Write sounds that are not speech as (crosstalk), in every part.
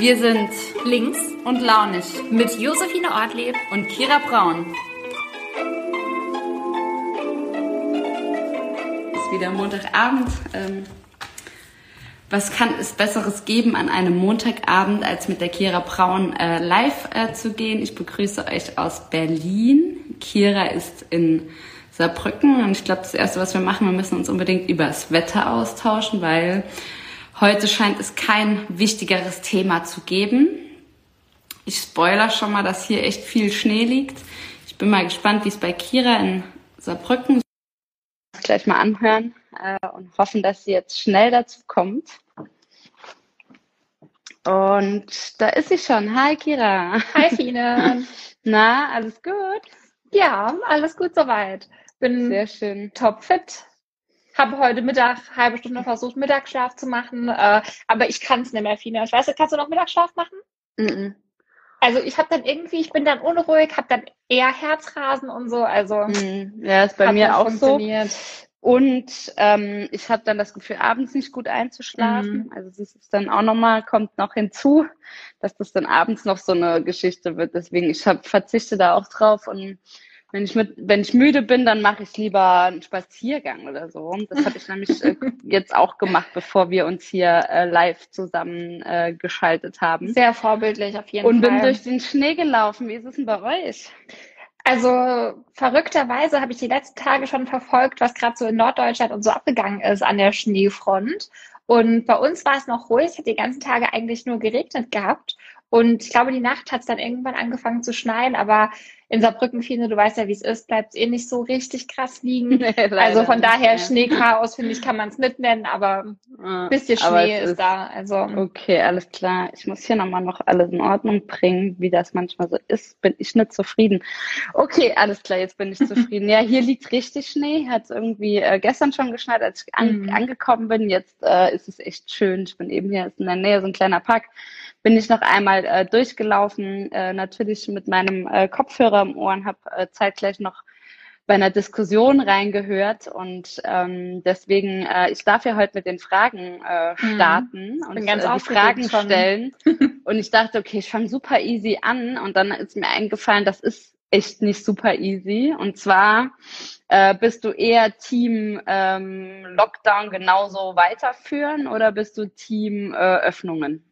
Wir sind links und launig mit Josephine Ortlieb und Kira Braun. Es ist wieder Montagabend. Ähm, was kann es Besseres geben an einem Montagabend, als mit der Kira Braun äh, live äh, zu gehen? Ich begrüße euch aus Berlin. Kira ist in Saarbrücken und ich glaube, das Erste, was wir machen, wir müssen uns unbedingt über das Wetter austauschen, weil Heute scheint es kein wichtigeres Thema zu geben. Ich spoiler schon mal, dass hier echt viel Schnee liegt. Ich bin mal gespannt, wie es bei Kira in Saarbrücken gleich mal anhören äh, und hoffen, dass sie jetzt schnell dazu kommt. Und da ist sie schon. Hi Kira. Hi Fine. (laughs) Na, alles gut? Ja, alles gut soweit. Bin sehr schön. Topfit, habe heute Mittag halbe Stunde versucht, Mittagsschlaf zu machen, äh, aber ich kann es nicht mehr, Fina. Ich weiß nicht, kannst du noch Mittagsschlaf machen? Mm -mm. Also ich habe dann irgendwie, ich bin dann unruhig, habe dann eher Herzrasen und so. Also mm, ja, ist bei mir auch so. Und ähm, ich habe dann das Gefühl, abends nicht gut einzuschlafen. Mhm. Also das ist dann auch nochmal, kommt noch hinzu, dass das dann abends noch so eine Geschichte wird. Deswegen, ich hab, verzichte da auch drauf und wenn ich mit, wenn ich müde bin, dann mache ich lieber einen Spaziergang oder so. Das habe ich nämlich äh, (laughs) jetzt auch gemacht, bevor wir uns hier äh, live zusammen äh, geschaltet haben. Sehr vorbildlich auf jeden Und Fall. Und bin durch den Schnee gelaufen. Wie ist es denn bei euch? Also verrückterweise habe ich die letzten Tage schon verfolgt, was gerade so in Norddeutschland und so abgegangen ist an der Schneefront. Und bei uns war es noch ruhig, es hat die ganzen Tage eigentlich nur geregnet gehabt. Und ich glaube, die Nacht hat es dann irgendwann angefangen zu schneien, aber in Saarbrücken, Fine, du weißt ja, wie es ist, bleibt es eh nicht so richtig krass liegen. (laughs) Nee, also von daher nicht, Schneechaos, finde ich, kann man es nicht nennen, aber ein bisschen Schnee ist, ist, da. Also Okay, alles klar. Ich muss hier nochmal noch alles in Ordnung bringen, wie das manchmal so ist, bin ich nicht zufrieden. Okay, alles klar, jetzt bin ich zufrieden. ja, hier liegt richtig Schnee, hat es irgendwie äh, gestern schon geschneit, als ich an, mhm. angekommen bin. Jetzt äh, ist es echt schön. Ich bin eben hier ist in der Nähe so ein kleiner Park bin ich noch einmal äh, durchgelaufen, äh, natürlich mit meinem äh, Kopfhörer im Ohr und habe äh, zeitgleich noch bei einer Diskussion reingehört und ähm, deswegen, äh, ich darf ja heute mit den Fragen äh, mhm. starten mhm. und äh, die Fragen schon. stellen. (laughs) und ich dachte, okay, ich fange super easy an und dann ist mir eingefallen, das ist echt nicht super easy. Und zwar äh, bist du eher Team ähm, Lockdown genauso weiterführen oder bist du Team äh, Öffnungen?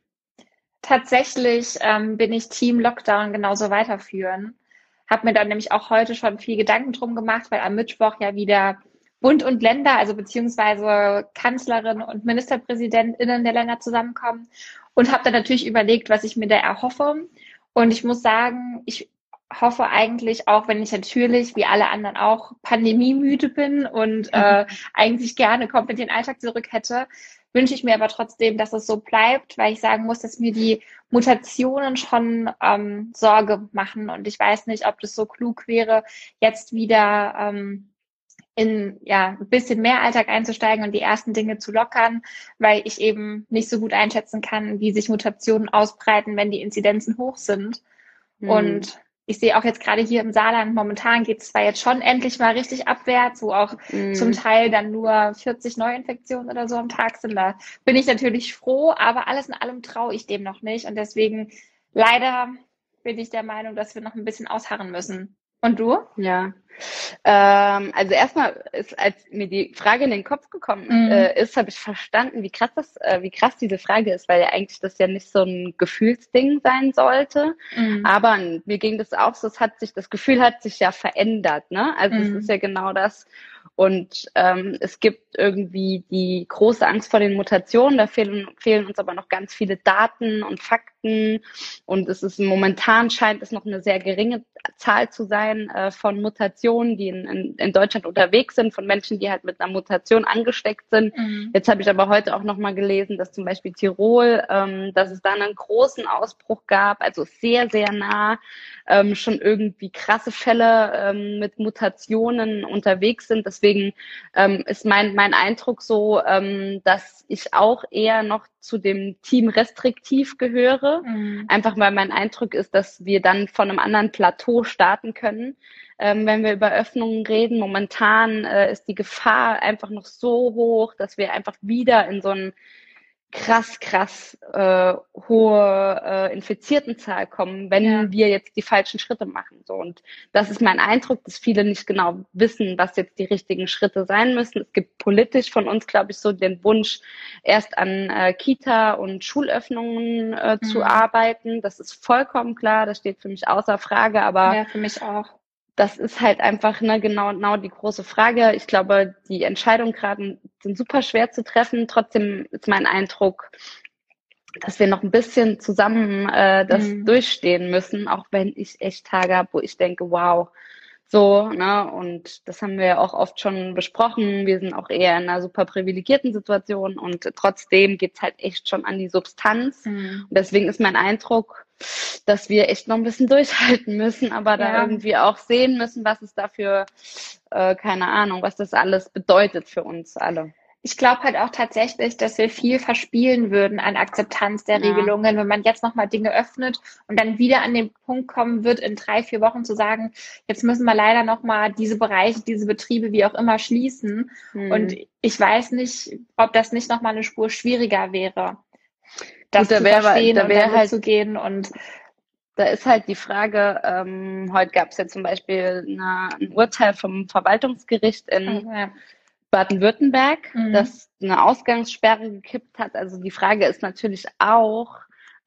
Tatsächlich ähm, bin ich Team Lockdown genauso weiterführen. Hab mir dann nämlich auch heute schon viel Gedanken drum gemacht, weil am Mittwoch ja wieder Bund und Länder, also beziehungsweise Kanzlerin und MinisterpräsidentInnen der Länder zusammenkommen und habe dann natürlich überlegt, was ich mir da erhoffe. Und ich muss sagen, ich hoffe eigentlich auch, wenn ich natürlich wie alle anderen auch pandemiemüde bin und äh, eigentlich gerne komplett den Alltag zurück hätte, wünsche ich mir aber trotzdem, dass es so bleibt, weil ich sagen muss, dass mir die Mutationen schon ähm, Sorge machen und ich weiß nicht, ob das so klug wäre, jetzt wieder ähm, in ja ein bisschen mehr Alltag einzusteigen und die ersten Dinge zu lockern, weil ich eben nicht so gut einschätzen kann, wie sich Mutationen ausbreiten, wenn die Inzidenzen hoch sind. Mhm. Und ich sehe auch jetzt gerade hier im Saarland, momentan geht es zwar jetzt schon endlich mal richtig abwärts, wo auch mm. zum Teil dann nur 40 Neuinfektionen oder so am Tag sind. Da bin ich natürlich froh, aber alles in allem traue ich dem noch nicht. Und deswegen leider bin ich der Meinung, dass wir noch ein bisschen ausharren müssen. Und du? Ja. Ähm, also erstmal ist, als mir die Frage in den Kopf gekommen mhm. äh, ist, habe ich verstanden, wie krass das, äh, wie krass diese Frage ist, weil ja eigentlich das ja nicht so ein Gefühlsding sein sollte. Mhm. Aber mir ging das auch so, es hat sich, das Gefühl hat sich ja verändert, ne? Also mhm. es ist ja genau das. Und ähm, es gibt irgendwie die große Angst vor den Mutationen. Da fehlen, fehlen uns aber noch ganz viele Daten und Fakten. Und es ist momentan scheint es noch eine sehr geringe Zahl zu sein äh, von Mutationen, die in, in, in Deutschland unterwegs sind, von Menschen, die halt mit einer Mutation angesteckt sind. Mhm. Jetzt habe ich aber heute auch nochmal gelesen, dass zum Beispiel Tirol, ähm, dass es da einen großen Ausbruch gab, also sehr, sehr nah ähm, schon irgendwie krasse Fälle ähm, mit Mutationen unterwegs sind. Deswegen ähm, ist mein, mein Eindruck so, ähm, dass ich auch eher noch zu dem Team restriktiv gehöre. Mhm. Einfach weil mein Eindruck ist, dass wir dann von einem anderen Plateau starten können. Ähm, wenn wir über Öffnungen reden, momentan äh, ist die Gefahr einfach noch so hoch, dass wir einfach wieder in so ein krass, krass äh, hohe äh, Infiziertenzahl kommen, wenn ja. wir jetzt die falschen Schritte machen. So und das ist mein Eindruck, dass viele nicht genau wissen, was jetzt die richtigen Schritte sein müssen. Es gibt politisch von uns, glaube ich, so den Wunsch, erst an äh, Kita und Schulöffnungen äh, mhm. zu arbeiten. Das ist vollkommen klar, das steht für mich außer Frage. Aber ja, für mich auch das ist halt einfach ne, genau, genau die große Frage. Ich glaube, die Entscheidungen gerade sind super schwer zu treffen. Trotzdem ist mein Eindruck, dass wir noch ein bisschen zusammen äh, das mhm. durchstehen müssen, auch wenn ich echt Tage habe, wo ich denke, wow, so, ne, und das haben wir ja auch oft schon besprochen. Wir sind auch eher in einer super privilegierten Situation und trotzdem geht's halt echt schon an die Substanz. Mhm. Und deswegen ist mein Eindruck, dass wir echt noch ein bisschen (laughs) durchhalten müssen, aber da ja. irgendwie auch sehen müssen, was es dafür, äh, keine Ahnung, was das alles bedeutet für uns alle. Ich glaube halt auch tatsächlich, dass wir viel verspielen würden an Akzeptanz der ja. Regelungen, wenn man jetzt nochmal Dinge öffnet und dann wieder an den Punkt kommen wird, in drei, vier Wochen zu sagen, jetzt müssen wir leider nochmal diese Bereiche, diese Betriebe, wie auch immer, schließen. Hm. Und ich weiß nicht, ob das nicht nochmal eine Spur schwieriger wäre das Gut, da zu wär, verstehen da wär und halt, zu gehen und da ist halt die Frage, ähm, heute gab es ja zum Beispiel eine, ein Urteil vom Verwaltungsgericht in ja. Baden-Württemberg, mhm. das eine Ausgangssperre gekippt hat. Also die Frage ist natürlich auch,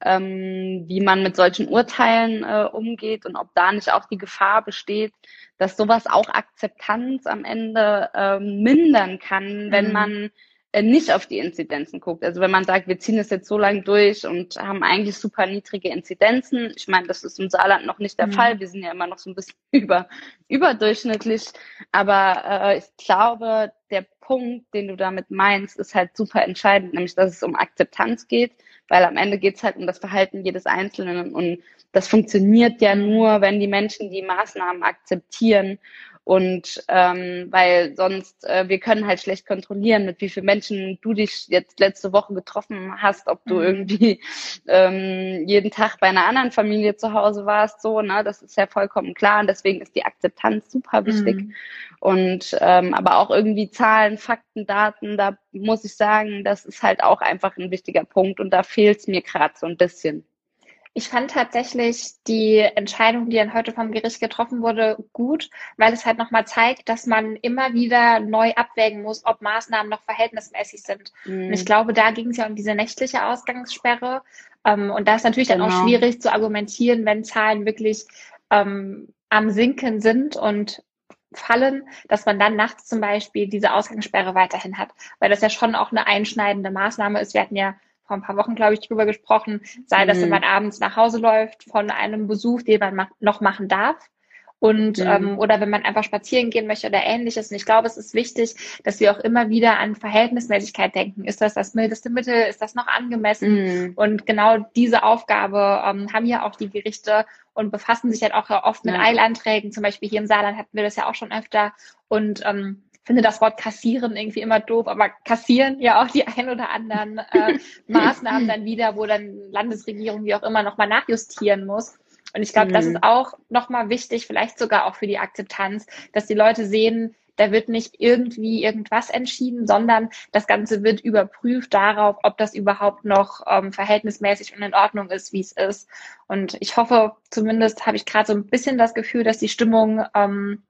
ähm, wie man mit solchen Urteilen äh, umgeht und ob da nicht auch die Gefahr besteht, dass sowas auch Akzeptanz am Ende ähm, mindern kann, wenn mhm. man nicht auf die Inzidenzen guckt. Also wenn man sagt, wir ziehen es jetzt so lange durch und haben eigentlich super niedrige Inzidenzen. Ich meine, das ist im Saarland noch nicht der mhm. Fall. Wir sind ja immer noch so ein bisschen (laughs) über, überdurchschnittlich. Aber äh, ich glaube, der Punkt, den du damit meinst, ist halt super entscheidend, nämlich dass es um Akzeptanz geht, weil am Ende geht es halt um das Verhalten jedes Einzelnen und das funktioniert ja nur, wenn die Menschen die Maßnahmen akzeptieren und ähm, weil sonst, äh, wir können halt schlecht kontrollieren, mit wie vielen Menschen du dich jetzt letzte Woche getroffen hast, ob du mhm. irgendwie ähm, jeden Tag bei einer anderen Familie zu Hause warst, so, ne? Das ist ja vollkommen klar. Und deswegen ist die Akzeptanz super wichtig. Mhm. Und ähm, aber auch irgendwie Zahlen, Fakten, Daten, da muss ich sagen, das ist halt auch einfach ein wichtiger Punkt und da fehlt es mir gerade so ein bisschen. Ich fand tatsächlich die Entscheidung, die dann heute vom Gericht getroffen wurde, gut, weil es halt nochmal zeigt, dass man immer wieder neu abwägen muss, ob Maßnahmen noch verhältnismäßig sind. Mhm. Und ich glaube, da ging es ja um diese nächtliche Ausgangssperre. Ähm, und da ist natürlich genau. dann auch genau. schwierig zu argumentieren, wenn Zahlen wirklich ähm, am Sinken sind und fallen, dass man dann nachts zum Beispiel diese Ausgangssperre weiterhin hat, weil das ja schon auch eine einschneidende Maßnahme ist. Wir hatten ja vor ein paar Wochen, glaube ich, drüber gesprochen, sei das, wenn mhm. man abends nach Hause läuft von einem Besuch, den man noch machen darf. Und mhm. ähm, oder wenn man einfach spazieren gehen möchte oder ähnliches. Und ich glaube, es ist wichtig, dass wir auch immer wieder an Verhältnismäßigkeit denken. Ist das das mildeste Mittel? Ist das noch angemessen? Mhm. Und genau diese Aufgabe ähm, haben ja auch die Gerichte und befassen sich halt auch oft mit ja. Eilanträgen. Zum Beispiel hier im Saarland hatten wir das ja auch schon öfter. Und ähm, finde das Wort kassieren irgendwie immer doof, aber kassieren ja auch die ein oder anderen äh, (laughs) Maßnahmen dann wieder, wo dann Landesregierung wie auch immer nochmal nachjustieren muss. Und ich glaube, mhm. das ist auch nochmal wichtig, vielleicht sogar auch für die Akzeptanz, dass die Leute sehen, da wird nicht irgendwie irgendwas entschieden, sondern das Ganze wird überprüft darauf, ob das überhaupt noch ähm, verhältnismäßig und in Ordnung ist, wie es ist. Und ich hoffe, zumindest habe ich gerade so ein bisschen das Gefühl, dass die Stimmung ähm,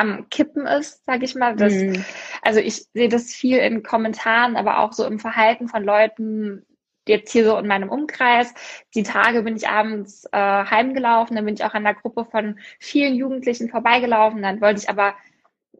am Kippen ist, sage ich mal. Das, mhm. Also ich sehe das viel in Kommentaren, aber auch so im Verhalten von Leuten, jetzt hier so in meinem Umkreis. Die Tage bin ich abends äh, heimgelaufen, dann bin ich auch an der Gruppe von vielen Jugendlichen vorbeigelaufen. Dann wollte ich aber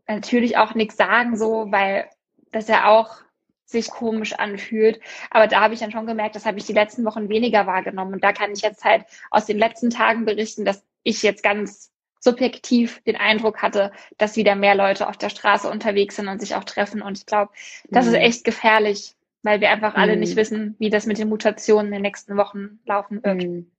natürlich auch nichts sagen, so, weil das ja auch sich komisch anfühlt. Aber da habe ich dann schon gemerkt, das habe ich die letzten Wochen weniger wahrgenommen. Und da kann ich jetzt halt aus den letzten Tagen berichten, dass ich jetzt ganz subjektiv den Eindruck hatte, dass wieder mehr Leute auf der Straße unterwegs sind und sich auch treffen. Und ich glaube, das mhm. ist echt gefährlich, weil wir einfach alle mhm. nicht wissen, wie das mit den Mutationen in den nächsten Wochen laufen wird. Mhm.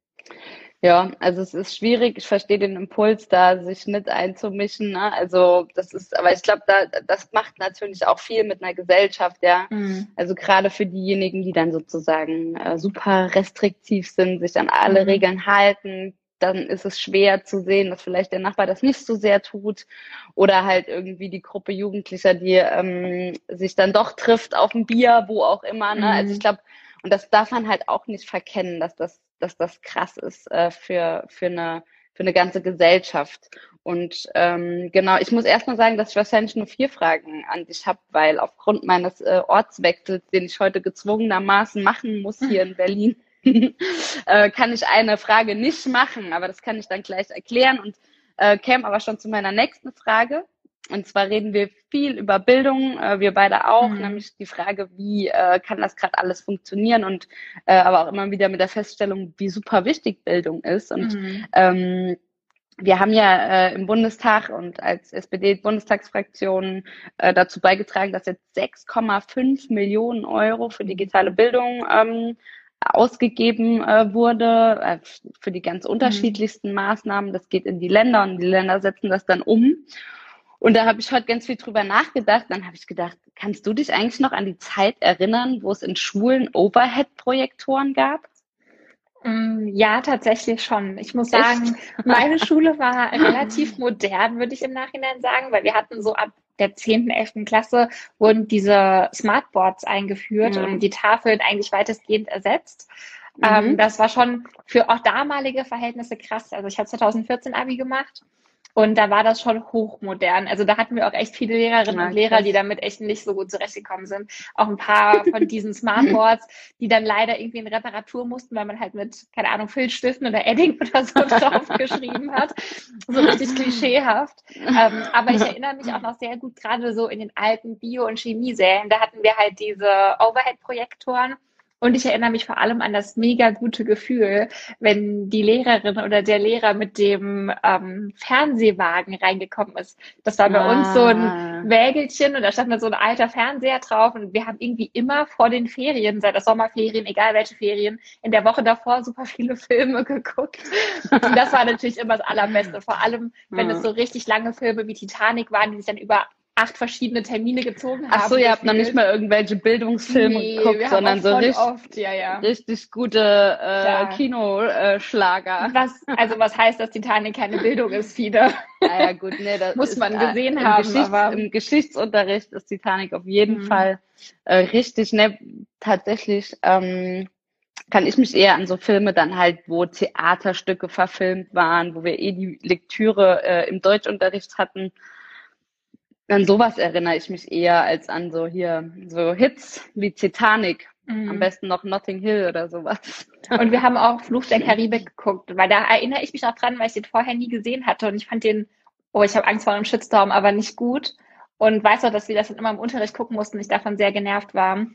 Ja, also es ist schwierig. Ich verstehe den Impuls, da sich mit einzumischen. Ne? Also das ist, aber ich glaube, da das macht natürlich auch viel mit einer Gesellschaft, ja. Mhm. Also gerade für diejenigen, die dann sozusagen äh, super restriktiv sind, sich an alle mhm. Regeln halten, dann ist es schwer zu sehen, dass vielleicht der Nachbar das nicht so sehr tut oder halt irgendwie die Gruppe Jugendlicher, die ähm, sich dann doch trifft auf ein Bier, wo auch immer. Ne? Mhm. Also ich glaube, und das darf man halt auch nicht verkennen, dass das, dass das krass ist äh, für, für eine für eine ganze Gesellschaft. Und ähm, genau, ich muss erstmal sagen, dass ich wahrscheinlich nur vier Fragen an dich habe, weil aufgrund meines äh, Ortswechsels, den ich heute gezwungenermaßen machen muss hier in (laughs) Berlin, (laughs) äh, kann ich eine Frage nicht machen, aber das kann ich dann gleich erklären und äh, käme aber schon zu meiner nächsten Frage. Und zwar reden wir viel über Bildung, äh, wir beide auch, mhm. nämlich die Frage, wie äh, kann das gerade alles funktionieren und äh, aber auch immer wieder mit der Feststellung, wie super wichtig Bildung ist. Und mhm. ähm, wir haben ja äh, im Bundestag und als SPD-Bundestagsfraktion äh, dazu beigetragen, dass jetzt 6,5 Millionen Euro für digitale Bildung ähm, ausgegeben äh, wurde, äh, für die ganz mhm. unterschiedlichsten mhm. Maßnahmen. Das geht in die Länder und die Länder setzen das dann um. Und da habe ich heute ganz viel drüber nachgedacht. Dann habe ich gedacht, kannst du dich eigentlich noch an die Zeit erinnern, wo es in Schulen Overhead-Projektoren gab? Mm, ja, tatsächlich schon. Ich muss sagen, Echt? meine Schule war relativ modern, würde ich im Nachhinein sagen, weil wir hatten so ab der 10., 11. Klasse wurden diese Smartboards eingeführt mhm. und die Tafeln eigentlich weitestgehend ersetzt. Mhm. Ähm, das war schon für auch damalige Verhältnisse krass. Also ich habe 2014 Abi gemacht und da war das schon hochmodern. Also da hatten wir auch echt viele Lehrerinnen ja, und Lehrer, die damit echt nicht so gut zurechtgekommen sind. Auch ein paar von diesen Smartboards, die dann leider irgendwie in Reparatur mussten, weil man halt mit, keine Ahnung, Filzstiften oder Edding oder so (laughs) drauf geschrieben hat. So richtig klischeehaft. Ähm, aber ich erinnere mich auch noch sehr gut, gerade so in den alten Bio- und Chemiesälen, da hatten wir halt diese Overhead-Projektoren und ich erinnere mich vor allem an das mega gute Gefühl, wenn die Lehrerin oder der Lehrer mit dem ähm, Fernsehwagen reingekommen ist. Das war bei ah. uns so ein. Wägelchen und da stand dann so ein alter Fernseher drauf und wir haben irgendwie immer vor den Ferien, seit der Sommerferien, egal welche Ferien, in der Woche davor super viele Filme (laughs) geguckt. Und das war natürlich immer das Allerbeste. Vor allem, wenn es so richtig lange Filme wie Titanic waren, die sich dann über acht verschiedene Termine gezogen haben. Ach so, ihr habt noch nicht mal irgendwelche Bildungsfilme nee, geguckt, sondern so richtig, oft, ja, ja. richtig gute äh. Kinoschlager. Was, also was heißt, dass Titanic keine Bildung ist, Fiede? Naja, (laughs) gut, nee, das muss man ist, äh, gesehen äh, haben. Geschichts-, aber Im Geschichtsunterricht ist Titanic auf jeden mhm. Fall äh, richtig, ne, tatsächlich. Ähm, kann ich mich eher an so Filme dann halt, wo Theaterstücke verfilmt waren, wo wir eh die Lektüre äh, im Deutschunterricht hatten an sowas erinnere ich mich eher als an so hier, so Hits wie Titanic. Mhm. Am besten noch Notting Hill oder sowas. Und wir haben auch Fluch der (laughs) Karibik geguckt, weil da erinnere ich mich auch dran, weil ich den vorher nie gesehen hatte und ich fand den, oh, ich habe Angst vor einem Shitstorm, aber nicht gut. Und weiß auch, dass wir das dann immer im Unterricht gucken mussten und ich davon sehr genervt war.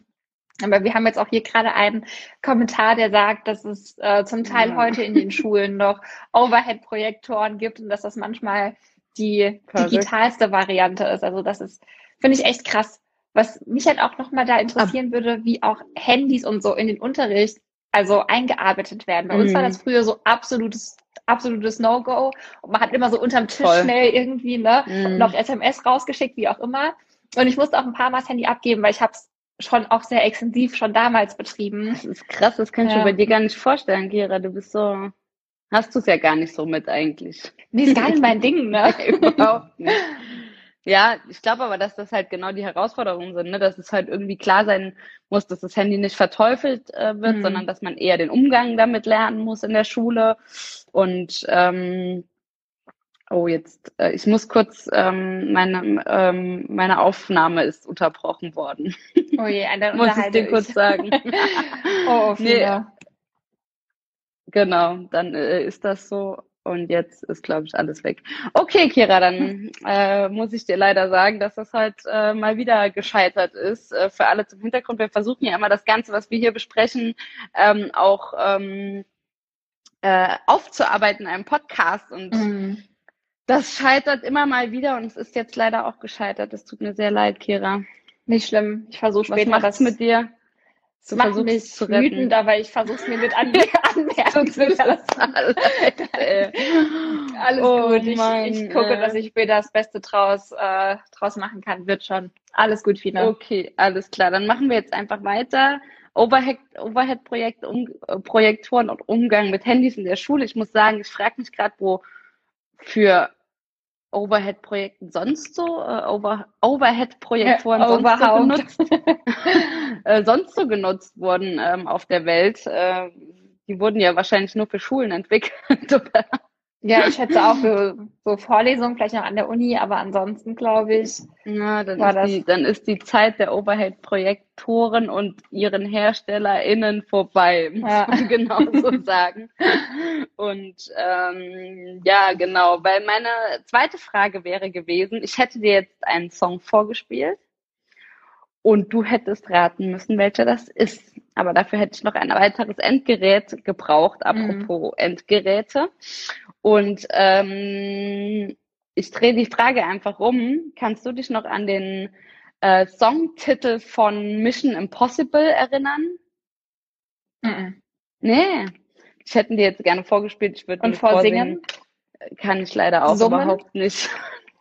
Aber wir haben jetzt auch hier gerade einen Kommentar, der sagt, dass es äh, zum Teil ja. heute in den Schulen noch (laughs) Overhead-Projektoren gibt und dass das manchmal die Verrückt. digitalste Variante ist. Also das ist, finde ich echt krass. Was mich halt auch nochmal da interessieren Ab würde, wie auch Handys und so in den Unterricht also eingearbeitet werden. Bei mhm. uns war mhm. das früher so absolutes absolutes No-Go. Und man hat immer so unterm Tisch Voll. schnell irgendwie ne, mhm. noch SMS rausgeschickt, wie auch immer. Und ich musste auch ein paar Mal das Handy abgeben, weil ich habe es schon auch sehr extensiv schon damals betrieben. Das ist krass, das kann ich ja. mir bei dir gar nicht vorstellen, Gera. Du bist so Hast du es ja gar nicht so mit eigentlich. Nee, ist gar nicht mein Ding, ne? (laughs) Überhaupt nicht. Ja, ich glaube aber, dass das halt genau die Herausforderungen sind, ne? dass es halt irgendwie klar sein muss, dass das Handy nicht verteufelt äh, wird, mhm. sondern dass man eher den Umgang damit lernen muss in der Schule. Und ähm, oh, jetzt, äh, ich muss kurz, ähm, meine, ähm, meine Aufnahme ist unterbrochen worden. Oh je, dann (laughs) muss ich dir kurz sagen. (laughs) oh, nee, Genau, dann äh, ist das so. Und jetzt ist, glaube ich, alles weg. Okay, Kira, dann (laughs) äh, muss ich dir leider sagen, dass das halt äh, mal wieder gescheitert ist. Äh, für alle zum Hintergrund. Wir versuchen ja immer das Ganze, was wir hier besprechen, ähm, auch ähm, äh, aufzuarbeiten in einem Podcast. Und mhm. das scheitert immer mal wieder und es ist jetzt leider auch gescheitert. Es tut mir sehr leid, Kira. Nicht schlimm. Ich versuche später was macht's mit dir. Du macht mich zu wütend, aber ich versuche es mir mit an (laughs) anmerken zu lassen. Alles oh gut. Ich, Mann, ich gucke, äh. dass ich mir das Beste draus, äh, draus machen kann. Wird schon. Alles gut, Fina. Okay, alles klar. Dann machen wir jetzt einfach weiter. Overhead, Overhead-Projekt, um, Projektoren und Umgang mit Handys in der Schule. Ich muss sagen, ich frage mich gerade, wo für Overhead-Projekten sonst so, äh, Over, Overhead-Projektoren ja, sonst, so genutzt, (laughs) äh, sonst so genutzt wurden ähm, auf der Welt. Äh, die wurden ja wahrscheinlich nur für Schulen entwickelt. (laughs) Ja, ich schätze auch für so Vorlesungen vielleicht noch an der Uni, aber ansonsten glaube ich. Na, dann, ist das... die, dann ist die Zeit der Overhead-Projektoren und ihren HerstellerInnen vorbei, muss ja. man (laughs) genau so sagen. Und ähm, ja, genau, weil meine zweite Frage wäre gewesen, ich hätte dir jetzt einen Song vorgespielt und du hättest raten müssen, welcher das ist. Aber dafür hätte ich noch ein weiteres Endgerät gebraucht, apropos mhm. Endgeräte. Und ähm, ich drehe die Frage einfach um. Kannst du dich noch an den äh, Songtitel von Mission Impossible erinnern? Mhm. Nee. Ich hätte dir jetzt gerne vorgespielt. Ich würde Und vorsingen? Kann ich leider auch Summen? überhaupt nicht.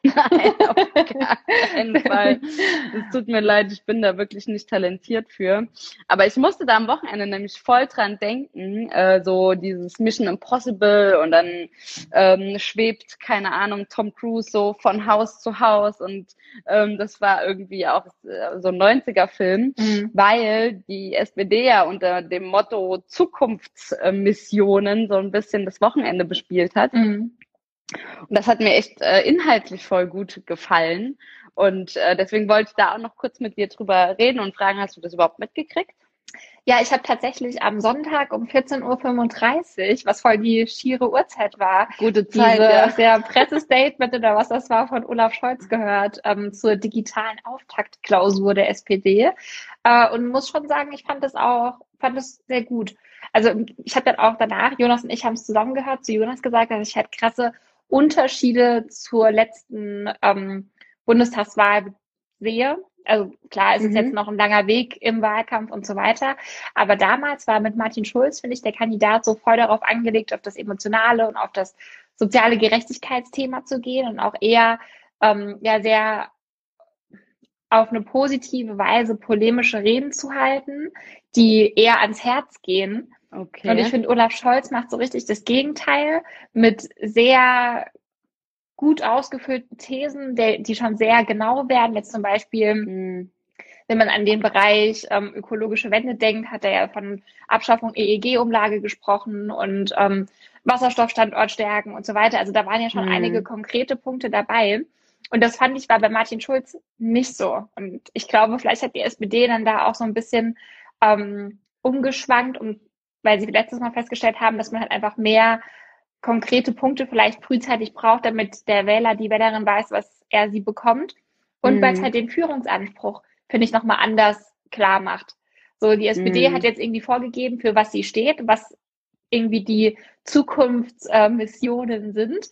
Nein, auf (laughs) keinen Fall. Es tut mir leid, ich bin da wirklich nicht talentiert für. Aber ich musste da am Wochenende nämlich voll dran denken, äh, so dieses Mission Impossible und dann ähm, schwebt, keine Ahnung, Tom Cruise so von Haus zu Haus und ähm, das war irgendwie auch äh, so ein 90er-Film, mhm. weil die SPD ja unter dem Motto Zukunftsmissionen so ein bisschen das Wochenende bespielt hat. Mhm. Und das hat mir echt äh, inhaltlich voll gut gefallen. Und äh, deswegen wollte ich da auch noch kurz mit dir drüber reden und fragen, hast du das überhaupt mitgekriegt? Ja, ich habe tatsächlich am Sonntag um 14.35 Uhr, was voll die schiere Uhrzeit war, gute Zeit, diese, ja. der (laughs) Pressestatement oder was das war von Olaf Scholz gehört ähm, zur digitalen Auftaktklausur der SPD äh, und muss schon sagen, ich fand das auch, fand es sehr gut. Also ich habe dann auch danach, Jonas und ich haben es zusammen gehört, zu Jonas gesagt, dass ich halt krasse Unterschiede zur letzten ähm, Bundestagswahl sehe. Also klar, es mhm. ist jetzt noch ein langer Weg im Wahlkampf und so weiter. Aber damals war mit Martin Schulz, finde ich, der Kandidat so voll darauf angelegt, auf das Emotionale und auf das soziale Gerechtigkeitsthema zu gehen und auch eher ähm, ja sehr auf eine positive Weise polemische Reden zu halten, die eher ans Herz gehen Okay. Und ich finde, Olaf Scholz macht so richtig das Gegenteil mit sehr gut ausgefüllten Thesen, der, die schon sehr genau werden. Jetzt zum Beispiel, mhm. wenn man an den Bereich ähm, ökologische Wende denkt, hat er ja von Abschaffung EEG-Umlage gesprochen und ähm, Wasserstoffstandort stärken und so weiter. Also da waren ja schon mhm. einige konkrete Punkte dabei. Und das fand ich war bei Martin Schulz nicht so. Und ich glaube, vielleicht hat die SPD dann da auch so ein bisschen ähm, umgeschwankt und weil sie letztes Mal festgestellt haben, dass man halt einfach mehr konkrete Punkte vielleicht frühzeitig braucht, damit der Wähler, die Wählerin weiß, was er sie bekommt. Und mhm. weil es halt den Führungsanspruch, finde ich, nochmal anders klar macht. So, die SPD mhm. hat jetzt irgendwie vorgegeben, für was sie steht, was irgendwie die Zukunftsmissionen äh, sind.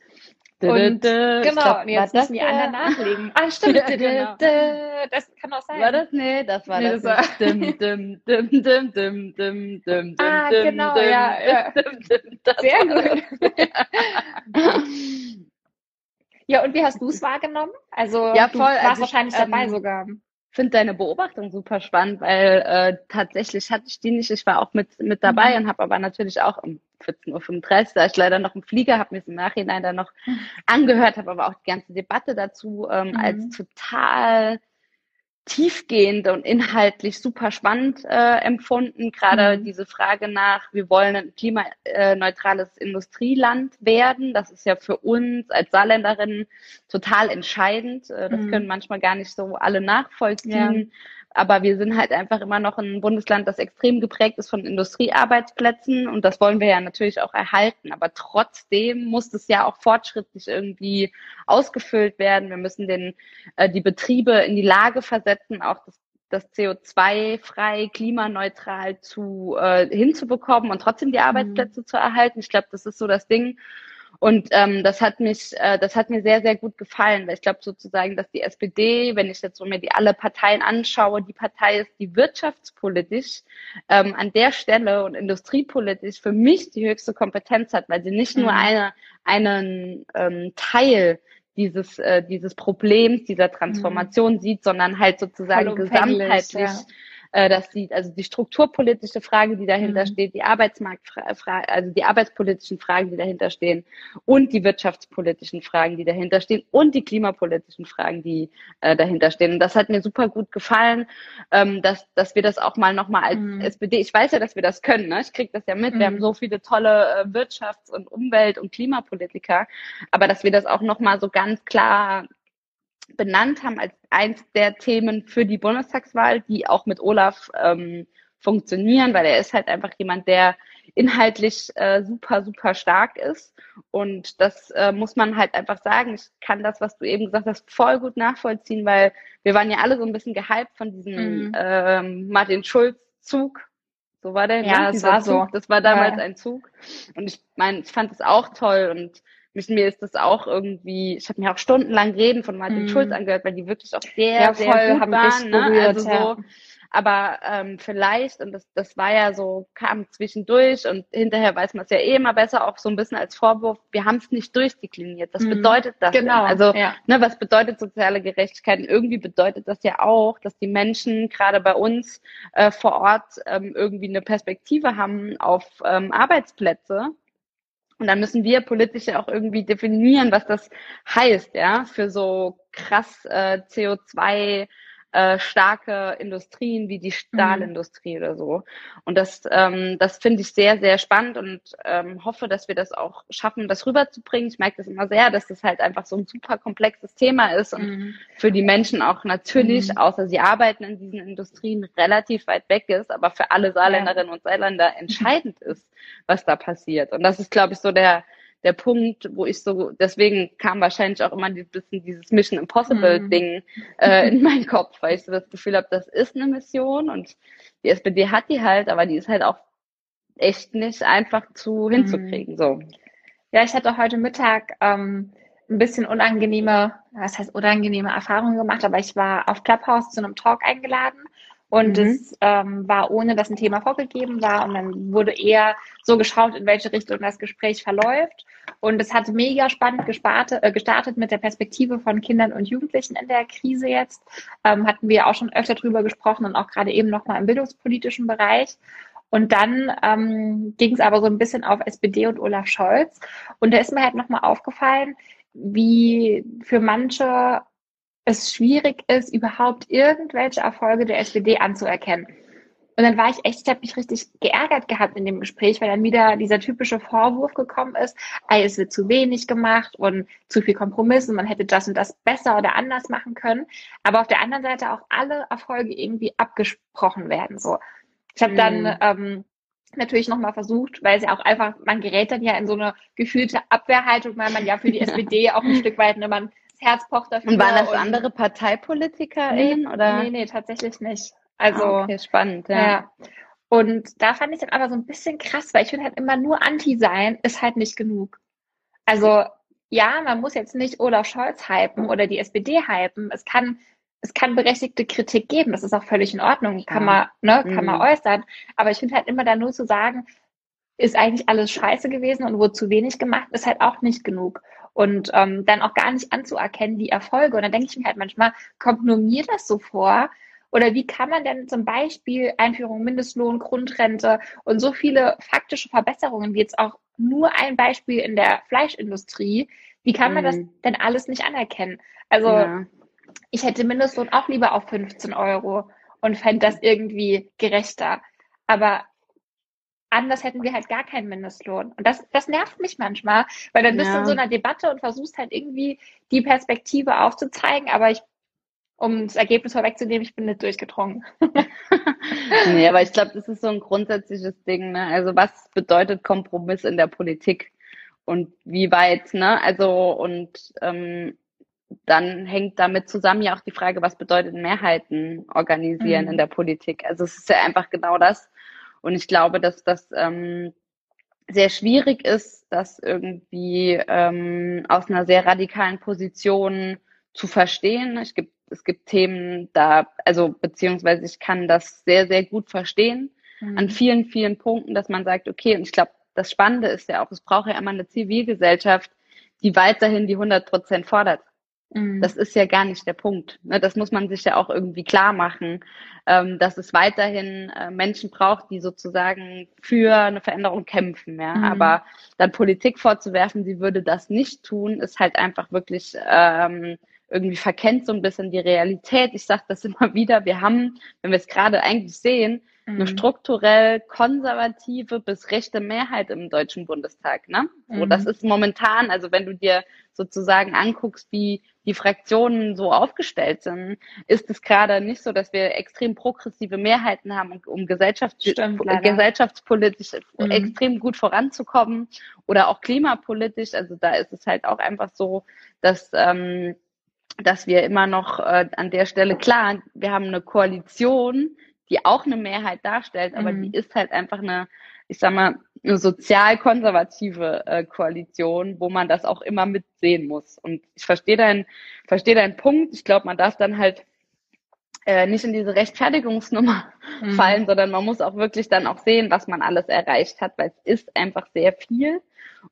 Und genau, glaub, jetzt müssen die anderen nachlegen. Ah, stimmt. genau. Das kann auch sein. War das? Nee, das war das. das dim, dim, dim, dim, dim, dim, dim, ah, genau, ja. ja. Sehr gut. (laughs) ja, und wie hast du es wahrgenommen? Also, ja, voll. du warst also wahrscheinlich ich, dabei ähm, sogar finde deine Beobachtung super spannend, weil äh, tatsächlich hatte ich die nicht. Ich war auch mit, mit dabei mhm. und habe aber natürlich auch um 14.35 Uhr, da ich leider noch im Flieger, habe mir es im Nachhinein dann noch mhm. angehört, habe aber auch die ganze Debatte dazu ähm, mhm. als total tiefgehend und inhaltlich super spannend äh, empfunden. Gerade mhm. diese Frage nach, wir wollen ein klimaneutrales Industrieland werden. Das ist ja für uns als Saarländerinnen total entscheidend. Äh, das mhm. können manchmal gar nicht so alle nachvollziehen. Ja. Aber wir sind halt einfach immer noch ein Bundesland, das extrem geprägt ist von Industriearbeitsplätzen und das wollen wir ja natürlich auch erhalten. Aber trotzdem muss es ja auch fortschrittlich irgendwie ausgefüllt werden. Wir müssen den, äh, die Betriebe in die Lage versetzen, auch das das CO2-frei, klimaneutral zu äh, hinzubekommen und trotzdem die mhm. Arbeitsplätze mhm. zu erhalten. Ich glaube, das ist so das Ding, und ähm, das hat mich, äh, das hat mir sehr, sehr gut gefallen, weil ich glaube sozusagen, dass die SPD, wenn ich jetzt so mir die alle Parteien anschaue, die Partei ist, die wirtschaftspolitisch ähm, an der Stelle und industriepolitisch für mich die höchste Kompetenz hat, weil sie nicht mhm. nur eine, einen ähm, Teil dieses, äh, dieses Problems, dieser Transformation mhm. sieht, sondern halt sozusagen gesamtheitlich ja äh, dass die, also die strukturpolitische Frage, die dahinter mhm. steht, die Arbeitsmarktfrage, also die arbeitspolitischen Fragen, die dahinter stehen und die wirtschaftspolitischen Fragen, die dahinter stehen und die klimapolitischen Fragen, die äh, dahinter stehen. Und das hat mir super gut gefallen, ähm, dass, dass wir das auch mal nochmal als mhm. SPD, ich weiß ja, dass wir das können, ne? ich kriege das ja mit, mhm. wir haben mhm. so viele tolle äh, Wirtschafts- und Umwelt- und Klimapolitiker, aber dass wir das auch nochmal so ganz klar benannt haben als eins der Themen für die Bundestagswahl, die auch mit Olaf ähm, funktionieren, weil er ist halt einfach jemand, der inhaltlich äh, super, super stark ist. Und das äh, muss man halt einfach sagen. Ich kann das, was du eben gesagt hast, voll gut nachvollziehen, weil wir waren ja alle so ein bisschen gehypt von diesem mhm. ähm, Martin Schulz-Zug. So war der, ne? ja, ne? das war Zug. so. Das war damals ja. ein Zug. Und ich meine, ich fand es auch toll und mich, mir ist das auch irgendwie, ich habe mir auch stundenlang Reden von Martin mm. Schulz angehört, weil die wirklich auch sehr, ja, sehr voll, gut haben waren. Ne? Berührt, also ja. so, aber ähm, vielleicht, und das, das war ja so, kam zwischendurch und hinterher weiß man es ja eh immer besser, auch so ein bisschen als Vorwurf, wir haben es nicht durchdekliniert. Was mhm. bedeutet das? Genau. Denn? Also, ja. ne, was bedeutet soziale Gerechtigkeit? Und irgendwie bedeutet das ja auch, dass die Menschen gerade bei uns äh, vor Ort ähm, irgendwie eine Perspektive haben auf ähm, Arbeitsplätze und dann müssen wir politisch ja auch irgendwie definieren, was das heißt, ja, für so krass äh, CO2 äh, starke Industrien wie die Stahlindustrie mhm. oder so. Und das, ähm, das finde ich sehr, sehr spannend und ähm, hoffe, dass wir das auch schaffen, das rüberzubringen. Ich merke das immer sehr, dass das halt einfach so ein super komplexes Thema ist und mhm. für die Menschen auch natürlich, mhm. außer sie arbeiten in diesen Industrien, relativ weit weg ist, aber für alle Saarländerinnen ja. und Saarländer entscheidend ist, was da passiert. Und das ist, glaube ich, so der der Punkt, wo ich so, deswegen kam wahrscheinlich auch immer ein bisschen dieses Mission Impossible mhm. Ding äh, in meinen Kopf, weil ich so das Gefühl habe, das ist eine Mission und die SPD hat die halt, aber die ist halt auch echt nicht einfach zu hinzukriegen. Mhm. So. Ja, ich hatte heute Mittag ähm, ein bisschen unangenehme, was heißt unangenehme Erfahrungen gemacht, aber ich war auf Clubhouse zu einem Talk eingeladen und mhm. es ähm, war ohne, dass ein Thema vorgegeben war. Und dann wurde eher so geschaut, in welche Richtung das Gespräch verläuft. Und es hat mega spannend gestartet, äh, gestartet mit der Perspektive von Kindern und Jugendlichen in der Krise jetzt. Ähm, hatten wir auch schon öfter drüber gesprochen und auch gerade eben nochmal im bildungspolitischen Bereich. Und dann ähm, ging es aber so ein bisschen auf SPD und Olaf Scholz. Und da ist mir halt nochmal aufgefallen, wie für manche es schwierig ist, überhaupt irgendwelche Erfolge der SPD anzuerkennen. Und dann war ich echt, ich habe mich richtig geärgert gehabt in dem Gespräch, weil dann wieder dieser typische Vorwurf gekommen ist, ey, es wird zu wenig gemacht und zu viel Kompromisse, man hätte das und das besser oder anders machen können. Aber auf der anderen Seite auch alle Erfolge irgendwie abgesprochen werden. So, ich habe dann mhm. ähm, natürlich nochmal versucht, weil es ja auch einfach, man gerät dann ja in so eine gefühlte Abwehrhaltung, weil man ja für die (laughs) SPD auch ein Stück weit, ne, man Herz pocht dafür. Und waren das und andere ParteipolitikerInnen? Nee, oder? nee, nee, tatsächlich nicht. Also, ah, okay, spannend, ja. ja. Und da fand ich dann aber so ein bisschen krass, weil ich finde halt immer nur Anti sein ist halt nicht genug. Also, ja, man muss jetzt nicht Olaf Scholz hypen oder die SPD hypen. Es kann, es kann berechtigte Kritik geben. Das ist auch völlig in Ordnung. Kann ja. man, ne, kann mhm. man äußern. Aber ich finde halt immer da nur zu sagen, ist eigentlich alles scheiße gewesen und wurde zu wenig gemacht, ist halt auch nicht genug. Und ähm, dann auch gar nicht anzuerkennen, die Erfolge. Und dann denke ich mir halt manchmal, kommt nur mir das so vor? Oder wie kann man denn zum Beispiel Einführung Mindestlohn, Grundrente und so viele faktische Verbesserungen, wie jetzt auch nur ein Beispiel in der Fleischindustrie, wie kann man das mhm. denn alles nicht anerkennen? Also ja. ich hätte Mindestlohn auch lieber auf 15 Euro und fände das irgendwie gerechter. Aber anders hätten wir halt gar keinen Mindestlohn. Und das, das nervt mich manchmal, weil dann bist ja. du in so einer Debatte und versuchst halt irgendwie die Perspektive aufzuzeigen, aber ich, um das Ergebnis vorwegzunehmen, ich bin nicht durchgedrungen. (laughs) nee, aber ich glaube, das ist so ein grundsätzliches Ding. Ne? Also was bedeutet Kompromiss in der Politik? Und wie weit, ne? Also und ähm, dann hängt damit zusammen ja auch die Frage, was bedeutet Mehrheiten organisieren mhm. in der Politik? Also es ist ja einfach genau das, und ich glaube, dass das ähm, sehr schwierig ist, das irgendwie ähm, aus einer sehr radikalen Position zu verstehen. Ich gibt, es gibt Themen da, also beziehungsweise ich kann das sehr, sehr gut verstehen mhm. an vielen, vielen Punkten, dass man sagt, okay, und ich glaube, das Spannende ist ja auch, es braucht ja immer eine Zivilgesellschaft, die weiterhin die 100 Prozent fordert. Mhm. Das ist ja gar nicht der Punkt. Ne? Das muss man sich ja auch irgendwie klar machen, ähm, dass es weiterhin äh, Menschen braucht, die sozusagen für eine Veränderung kämpfen. Ja? Mhm. Aber dann Politik vorzuwerfen, sie würde das nicht tun, ist halt einfach wirklich ähm, irgendwie verkennt so ein bisschen die Realität. Ich sage das immer (laughs) wieder, wir haben, wenn wir es gerade eigentlich sehen, mhm. eine strukturell konservative bis rechte Mehrheit im Deutschen Bundestag. Ne? So, mhm. das ist momentan, also wenn du dir sozusagen anguckst, wie die Fraktionen so aufgestellt sind, ist es gerade nicht so, dass wir extrem progressive Mehrheiten haben, um, Gesellschafts Stimmt, gesellschaftspolitisch mhm. extrem gut voranzukommen oder auch klimapolitisch. Also da ist es halt auch einfach so, dass ähm, dass wir immer noch äh, an der Stelle, klar, wir haben eine Koalition, die auch eine Mehrheit darstellt, aber mhm. die ist halt einfach eine, ich sag mal, eine sozial-konservative äh, Koalition, wo man das auch immer mitsehen muss. Und ich verstehe deinen, verstehe deinen Punkt. Ich glaube, man darf dann halt äh, nicht in diese Rechtfertigungsnummer mhm. fallen, sondern man muss auch wirklich dann auch sehen, was man alles erreicht hat, weil es ist einfach sehr viel.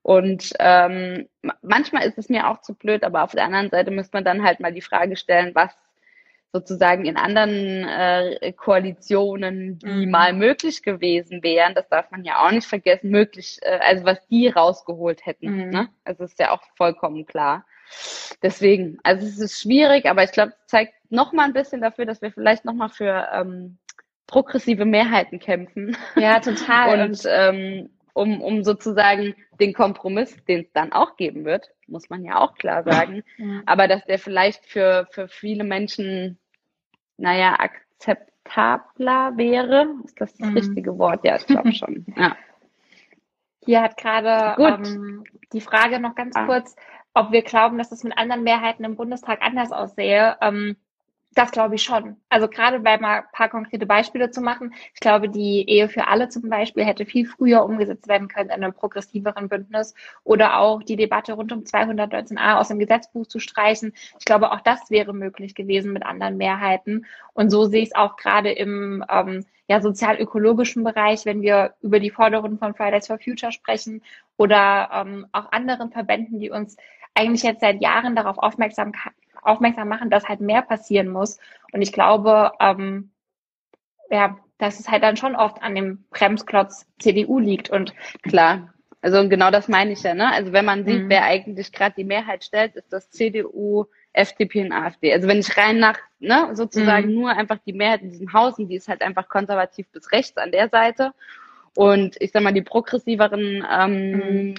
Und ähm, manchmal ist es mir auch zu blöd, aber auf der anderen Seite müsste man dann halt mal die Frage stellen, was sozusagen in anderen äh, Koalitionen, die mhm. mal möglich gewesen wären, das darf man ja auch nicht vergessen, möglich, äh, also was die rausgeholt hätten. Mhm. Ne? Also ist ja auch vollkommen klar. Deswegen, also es ist schwierig, aber ich glaube, es zeigt noch mal ein bisschen dafür, dass wir vielleicht noch mal für ähm, progressive Mehrheiten kämpfen. Ja, (laughs) total. Und ähm, um, um sozusagen den Kompromiss, den es dann auch geben wird, muss man ja auch klar sagen, ja. aber dass der vielleicht für, für viele Menschen, naja, akzeptabler wäre. Ist das das mhm. richtige Wort? Ja, ich glaube (laughs) schon. Ja. Hier hat gerade ähm, die Frage noch ganz ah. kurz, ob wir glauben, dass das mit anderen Mehrheiten im Bundestag anders aussähe. Ähm, das glaube ich schon. Also gerade bei mal ein paar konkrete Beispiele zu machen. Ich glaube, die Ehe für alle zum Beispiel hätte viel früher umgesetzt werden können in einem progressiveren Bündnis oder auch die Debatte rund um 219a aus dem Gesetzbuch zu streichen. Ich glaube, auch das wäre möglich gewesen mit anderen Mehrheiten. Und so sehe ich es auch gerade im ähm, ja, sozial-ökologischen Bereich, wenn wir über die Forderungen von Fridays for Future sprechen oder ähm, auch anderen Verbänden, die uns eigentlich jetzt seit Jahren darauf aufmerksam aufmerksam machen, dass halt mehr passieren muss. Und ich glaube, ähm, ja, dass es halt dann schon oft an dem Bremsklotz CDU liegt. Und klar, also genau das meine ich ja, ne? Also wenn man sieht, mhm. wer eigentlich gerade die Mehrheit stellt, ist das CDU, FDP und AfD. Also wenn ich rein nach, ne, sozusagen mhm. nur einfach die Mehrheit in diesem Haus und die ist halt einfach konservativ bis rechts an der Seite. Und ich sag mal, die progressiveren ähm, mhm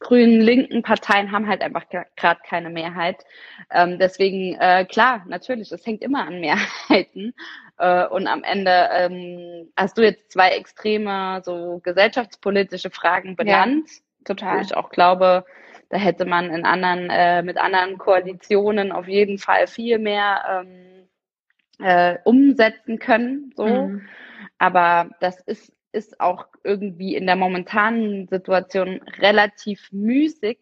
grünen, linken Parteien haben halt einfach gerade keine Mehrheit. Ähm, deswegen, äh, klar, natürlich, es hängt immer an Mehrheiten. (laughs) Äh, und am Ende ähm, hast du jetzt zwei extreme, so gesellschaftspolitische Fragen benannt. Ja, total. Ich auch glaube, da hätte man in anderen, äh, mit anderen Koalitionen auf jeden Fall viel mehr ähm, äh, umsetzen können. So. Mhm. Aber das ist ist auch irgendwie in der momentanen Situation relativ müßig,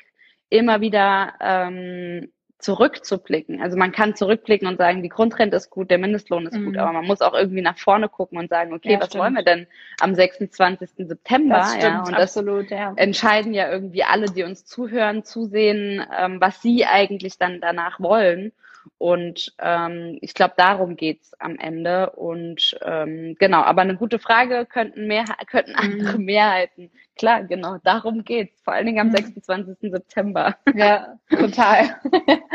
immer wieder ähm, zurückzublicken. Also man kann zurückblicken und sagen, die Grundrente ist gut, der Mindestlohn ist mhm. gut, aber man muss auch irgendwie nach vorne gucken und sagen, okay, ja, was stimmt. wollen wir denn am 26. September? Das stimmt, ja, und absolut, das ja. entscheiden ja irgendwie alle, die uns zuhören, zusehen, ähm, was sie eigentlich dann danach wollen. Und ähm, ich glaube, darum geht's am Ende. Und ähm, genau, aber eine gute Frage könnten mehr könnten mhm. andere mhm. (laughs) Mehrheiten. Klar, genau, darum geht's. Vor allen Dingen am mhm. 26. September. (laughs) Ja, total.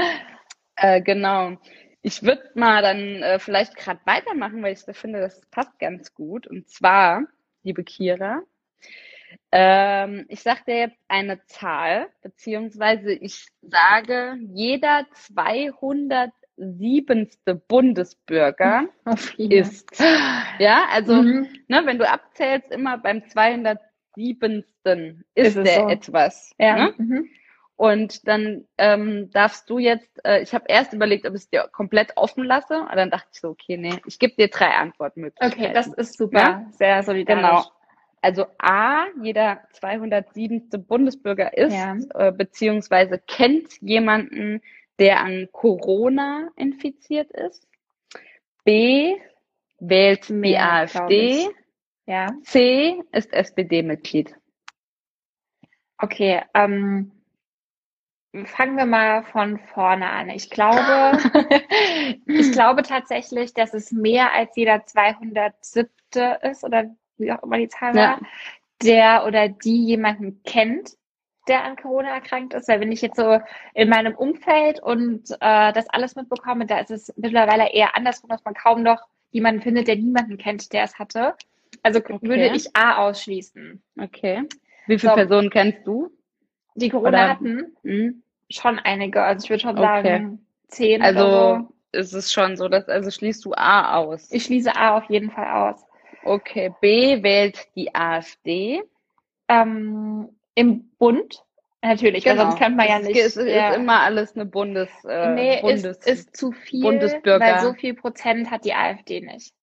(laughs) äh, genau. Ich würde mal dann äh, vielleicht gerade weitermachen, weil ich finde, das passt ganz gut. Und zwar, liebe Kira, ähm, ich sage dir jetzt eine Zahl, beziehungsweise ich sage, jeder 207. Bundesbürger (laughs) ist. Ja, also, mhm. ne, wenn du abzählst, immer beim 207. ist, ist der so. etwas. Ja. Ne? Mhm. Und dann ähm, darfst du jetzt, äh, ich habe erst überlegt, ob ich es dir komplett offen lasse, aber dann dachte ich so, okay, nee, ich gebe dir drei Antwortmöglichkeiten. Okay, das ist super, ja? sehr solidarisch. Genau. Also A, jeder 207. Bundesbürger ist, ja. äh, beziehungsweise kennt jemanden, der an Corona infiziert ist. B, wählt Mehr, die AfD. Ja. C, ist SPD-Mitglied. Okay, ähm, fangen wir mal von vorne an. Ich glaube, (laughs) ich glaube tatsächlich, dass es mehr als jeder 207. ist oder wie auch immer die Zahl war, ja. der oder die jemanden kennt, der an Corona erkrankt ist. Weil wenn ich jetzt so in meinem Umfeld und äh, das alles mitbekomme, da ist es mittlerweile eher andersrum, dass man kaum noch jemanden findet, der niemanden kennt, der es hatte. Also okay. würde ich A ausschließen. Okay. Wie viele so, Personen kennst du? Die Corona oder? hatten? Mhm. Schon einige. Also ich würde schon okay. sagen zehn. Also oder so. ist es schon so, dass also schließt du A aus? Ich schließe A auf jeden Fall aus. Okay. B wählt die AfD. Ähm, Im Bund Natürlich, genau. sonst kann man ja nicht. Es ist, ja. ist immer alles eine Bundes. Äh, nee, Bundes, ist, ist zu viel, Bundesbürger. weil so viel Prozent hat die AfD nicht.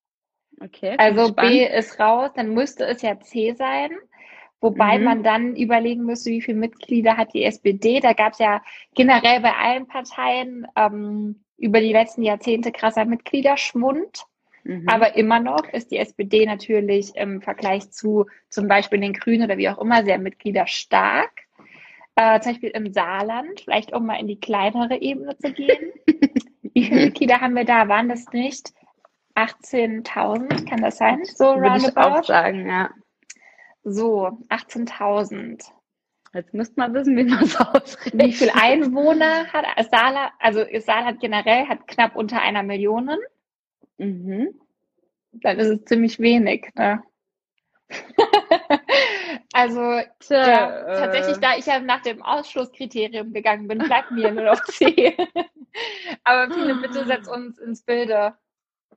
Okay. Also B ist raus, dann müsste es ja C sein. Wobei mhm. man dann überlegen müsste, wie viele Mitglieder hat die SPD. Da gab es ja generell bei allen Parteien ähm, über die letzten Jahrzehnte krasser Mitgliederschwund. Mhm. Aber immer noch ist die SPD natürlich im Vergleich zu zum Beispiel den Grünen oder wie auch immer sehr mitgliederstark. Äh, zum Beispiel im Saarland, vielleicht um mal in die kleinere Ebene zu gehen. (laughs) wie viele Mitglieder haben wir da? Waren das nicht 18.000? Kann das sein? So Würde roundabout? Ich auch sagen, ja. So, 18.000. Jetzt müsste man wissen, wie man es ausrechnet. Wie viele Einwohner hat Saarland? Also Saarland generell hat knapp unter einer Million. Mhm. Dann ist es ziemlich wenig. Ne? (laughs) also Tja, ja, äh, tatsächlich, da ich ja nach dem Ausschlusskriterium gegangen bin, bleibt mir nur noch (laughs) C. Aber viele, bitte setz uns ins Bilde.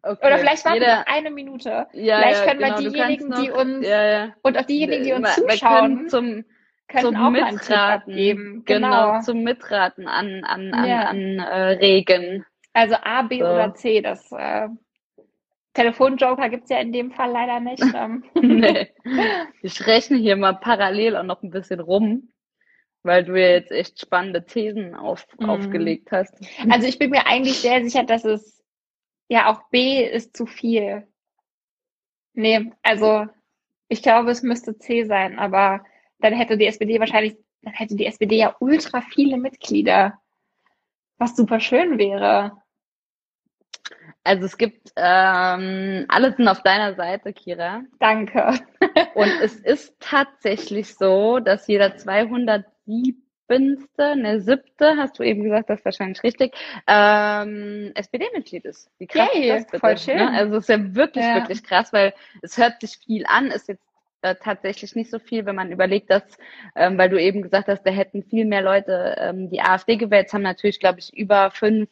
Okay. Oder vielleicht warten wir eine Minute. Ja, vielleicht können ja, genau. wir diejenigen, noch, die uns ja, und auch diejenigen, die uns zuschauen, zum, können zum auch Mitraten geben. Genau. genau. zum Mitraten an, an, an, an äh, Regen. Also A, B so. oder C, das äh, Telefonjoker gibt's ja in dem Fall leider nicht. (laughs) Ähm. nee. Ich rechne hier mal parallel auch noch ein bisschen rum, weil du ja jetzt echt spannende Thesen auf, mm. aufgelegt hast. Also ich bin mir eigentlich sehr sicher, dass es ja auch B ist zu viel. Nee, also ich glaube, es müsste C sein, aber dann hätte die SPD wahrscheinlich, dann hätte die SPD ja ultra viele Mitglieder, was super schön wäre. Also es gibt ähm, alles sind auf deiner Seite, Kira. Danke. Und es ist tatsächlich so, dass jeder 207. eine siebte, hast du eben gesagt, das ist wahrscheinlich richtig, ähm, SPD-Mitglied ist. Wie krass Yay, ist das bitte, voll schön. Ne? Also es ist ja wirklich, ja. wirklich krass, weil es hört sich viel an, ist jetzt äh, tatsächlich nicht so viel, wenn man überlegt, dass, ähm, weil du eben gesagt hast, da hätten viel mehr Leute ähm, die AfD gewählt, es haben natürlich, glaube ich, über fünf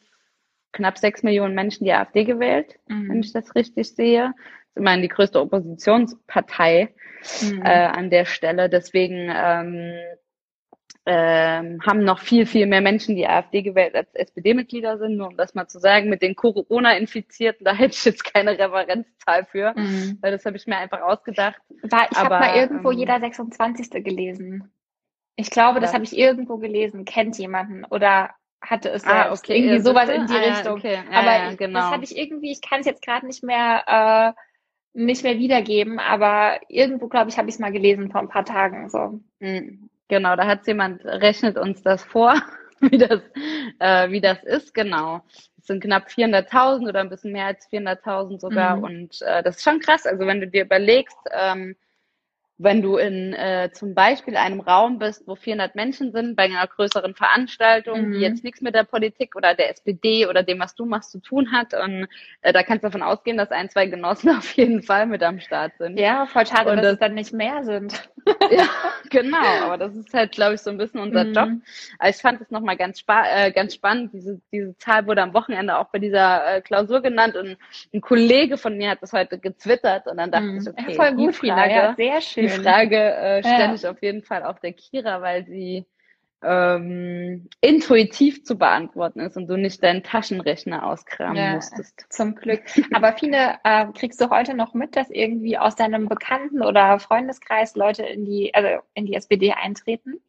knapp sechs Millionen Menschen die AfD gewählt, mhm. wenn ich das richtig sehe. Das ist immerhin die größte Oppositionspartei mhm. äh, an der Stelle. Deswegen ähm, ähm, haben noch viel, viel mehr Menschen die AfD gewählt, als SPD-Mitglieder sind. Nur um das mal zu sagen, mit den Corona-Infizierten, (laughs) da hätte ich jetzt keine Referenzzahl für, mhm. weil das habe ich mir einfach ausgedacht. War, ich habe mal irgendwo ähm, jeder 26. gelesen. Ich glaube, das habe ich irgendwo gelesen. Kennt jemanden oder hatte es ah, selbst. Okay. Irgendwie sowas in die ah, Richtung. Okay. Ja, aber ja, genau. das hatte ich irgendwie, ich kann es jetzt gerade nicht mehr äh, nicht mehr wiedergeben, aber irgendwo, glaube ich, habe ich es mal gelesen vor ein paar Tagen. So. Hm. Genau, da hat jemand, rechnet uns das vor, (laughs) wie das, äh, wie das ist, genau. Es sind knapp 400.000 oder ein bisschen mehr als 400.000 sogar. Mhm. Und äh, das ist schon krass. Also wenn du dir überlegst, ähm, wenn du in äh, zum Beispiel einem Raum bist, wo 400 Menschen sind, bei einer größeren Veranstaltung, mhm. die jetzt nichts mit der Politik oder der SPD oder dem, was du machst, zu tun hat. Und äh, da kannst du davon ausgehen, dass ein, zwei Genossen (laughs) auf jeden Fall mit am Start sind. Ja, voll schade, und dass das, es dann nicht mehr sind. (laughs) ja, (laughs) genau. Aber das ist halt, glaube ich, so ein bisschen unser mhm. Job. Aber ich fand es nochmal ganz, spa äh, ganz spannend. Diese, diese Zahl wurde am Wochenende auch bei dieser äh, Klausur genannt und ein Kollege von mir hat das heute gezwittert und dann dachte mhm. ich, okay, voll gut, Frage, ja, sehr schön die Frage äh, stelle ich auf jeden Fall auch der Kira, weil sie ähm, intuitiv zu beantworten ist und du nicht deinen Taschenrechner auskramen ja, musstest. Zum Glück. (laughs) Aber viele äh, kriegst du heute noch mit, dass irgendwie aus deinem Bekannten- oder Freundeskreis Leute in die, also in die SPD eintreten?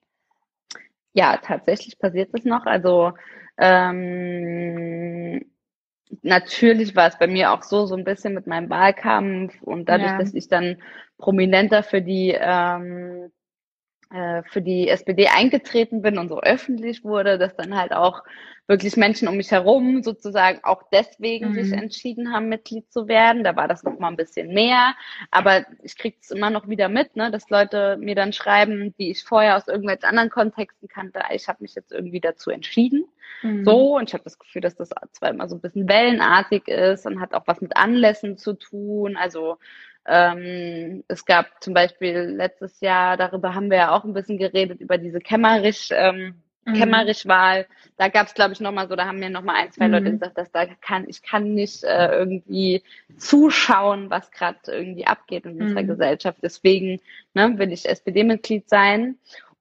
Ja, tatsächlich passiert das noch. Also ähm, natürlich war es bei mir auch so, so ein bisschen mit meinem Wahlkampf und dadurch, ja. dass ich dann prominenter für die ähm, äh, für die SPD eingetreten bin und so öffentlich wurde, dass dann halt auch wirklich Menschen um mich herum sozusagen auch deswegen mhm. sich entschieden haben, Mitglied zu werden. Da war das noch mal ein bisschen mehr. Aber ich kriege es immer noch wieder mit, ne, dass Leute mir dann schreiben, die ich vorher aus irgendwelchen anderen Kontexten kannte, ich habe mich jetzt irgendwie dazu entschieden. Mhm. So, und ich habe das Gefühl, dass das zwar immer so ein bisschen wellenartig ist und hat auch was mit Anlässen zu tun. Also ähm, es gab zum Beispiel letztes Jahr, darüber haben wir ja auch ein bisschen geredet, über diese Kämmerich. Ähm, mhm. Kämmerich-Wahl, da gab es, glaube ich, nochmal so, da haben mir nochmal ein, zwei mhm. Leute gesagt, dass da kann, ich kann nicht äh, irgendwie zuschauen, was gerade irgendwie abgeht in unserer mhm. Gesellschaft. Deswegen ne, will ich SPD-Mitglied sein.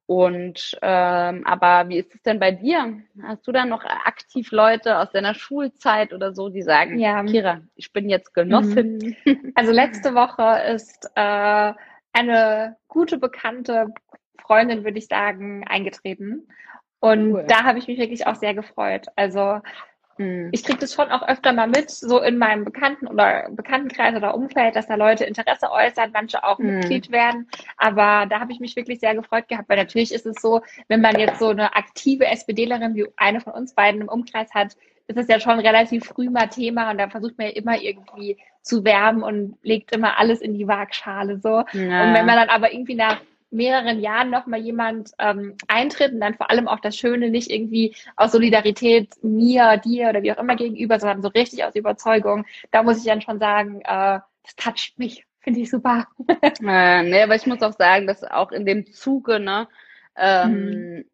Und ähm, aber wie ist es denn bei dir? Hast du da noch aktiv Leute aus deiner Schulzeit oder so, die sagen, ja. Kira, ich bin jetzt Genossin? Mhm. Also letzte Woche ist äh, eine gute bekannte Freundin, würde ich sagen, eingetreten. Und cool. da habe ich mich wirklich auch sehr gefreut. Also hm. ich kriege das schon auch öfter mal mit, so in meinem Bekannten- oder Bekanntenkreis oder Umfeld, dass da Leute Interesse äußern, manche auch hm. Mitglied werden. Aber da habe ich mich wirklich sehr gefreut gehabt, weil natürlich ist es so, wenn man jetzt so eine aktive SPDlerin wie eine von uns beiden im Umkreis hat, ist es ja schon relativ früh mal Thema und da versucht man ja immer irgendwie zu werben und legt immer alles in die Waagschale so. Ja. Und wenn man dann aber irgendwie nach mehreren Jahren nochmal jemand ähm, eintritt und dann vor allem auch das Schöne nicht irgendwie aus Solidarität mir, dir oder wie auch immer gegenüber, sondern so richtig aus Überzeugung. Da muss ich dann schon sagen, äh, das toucht mich. Finde ich super. äh, nee, aber ich muss auch sagen, dass auch in dem Zuge, ne, ähm, mhm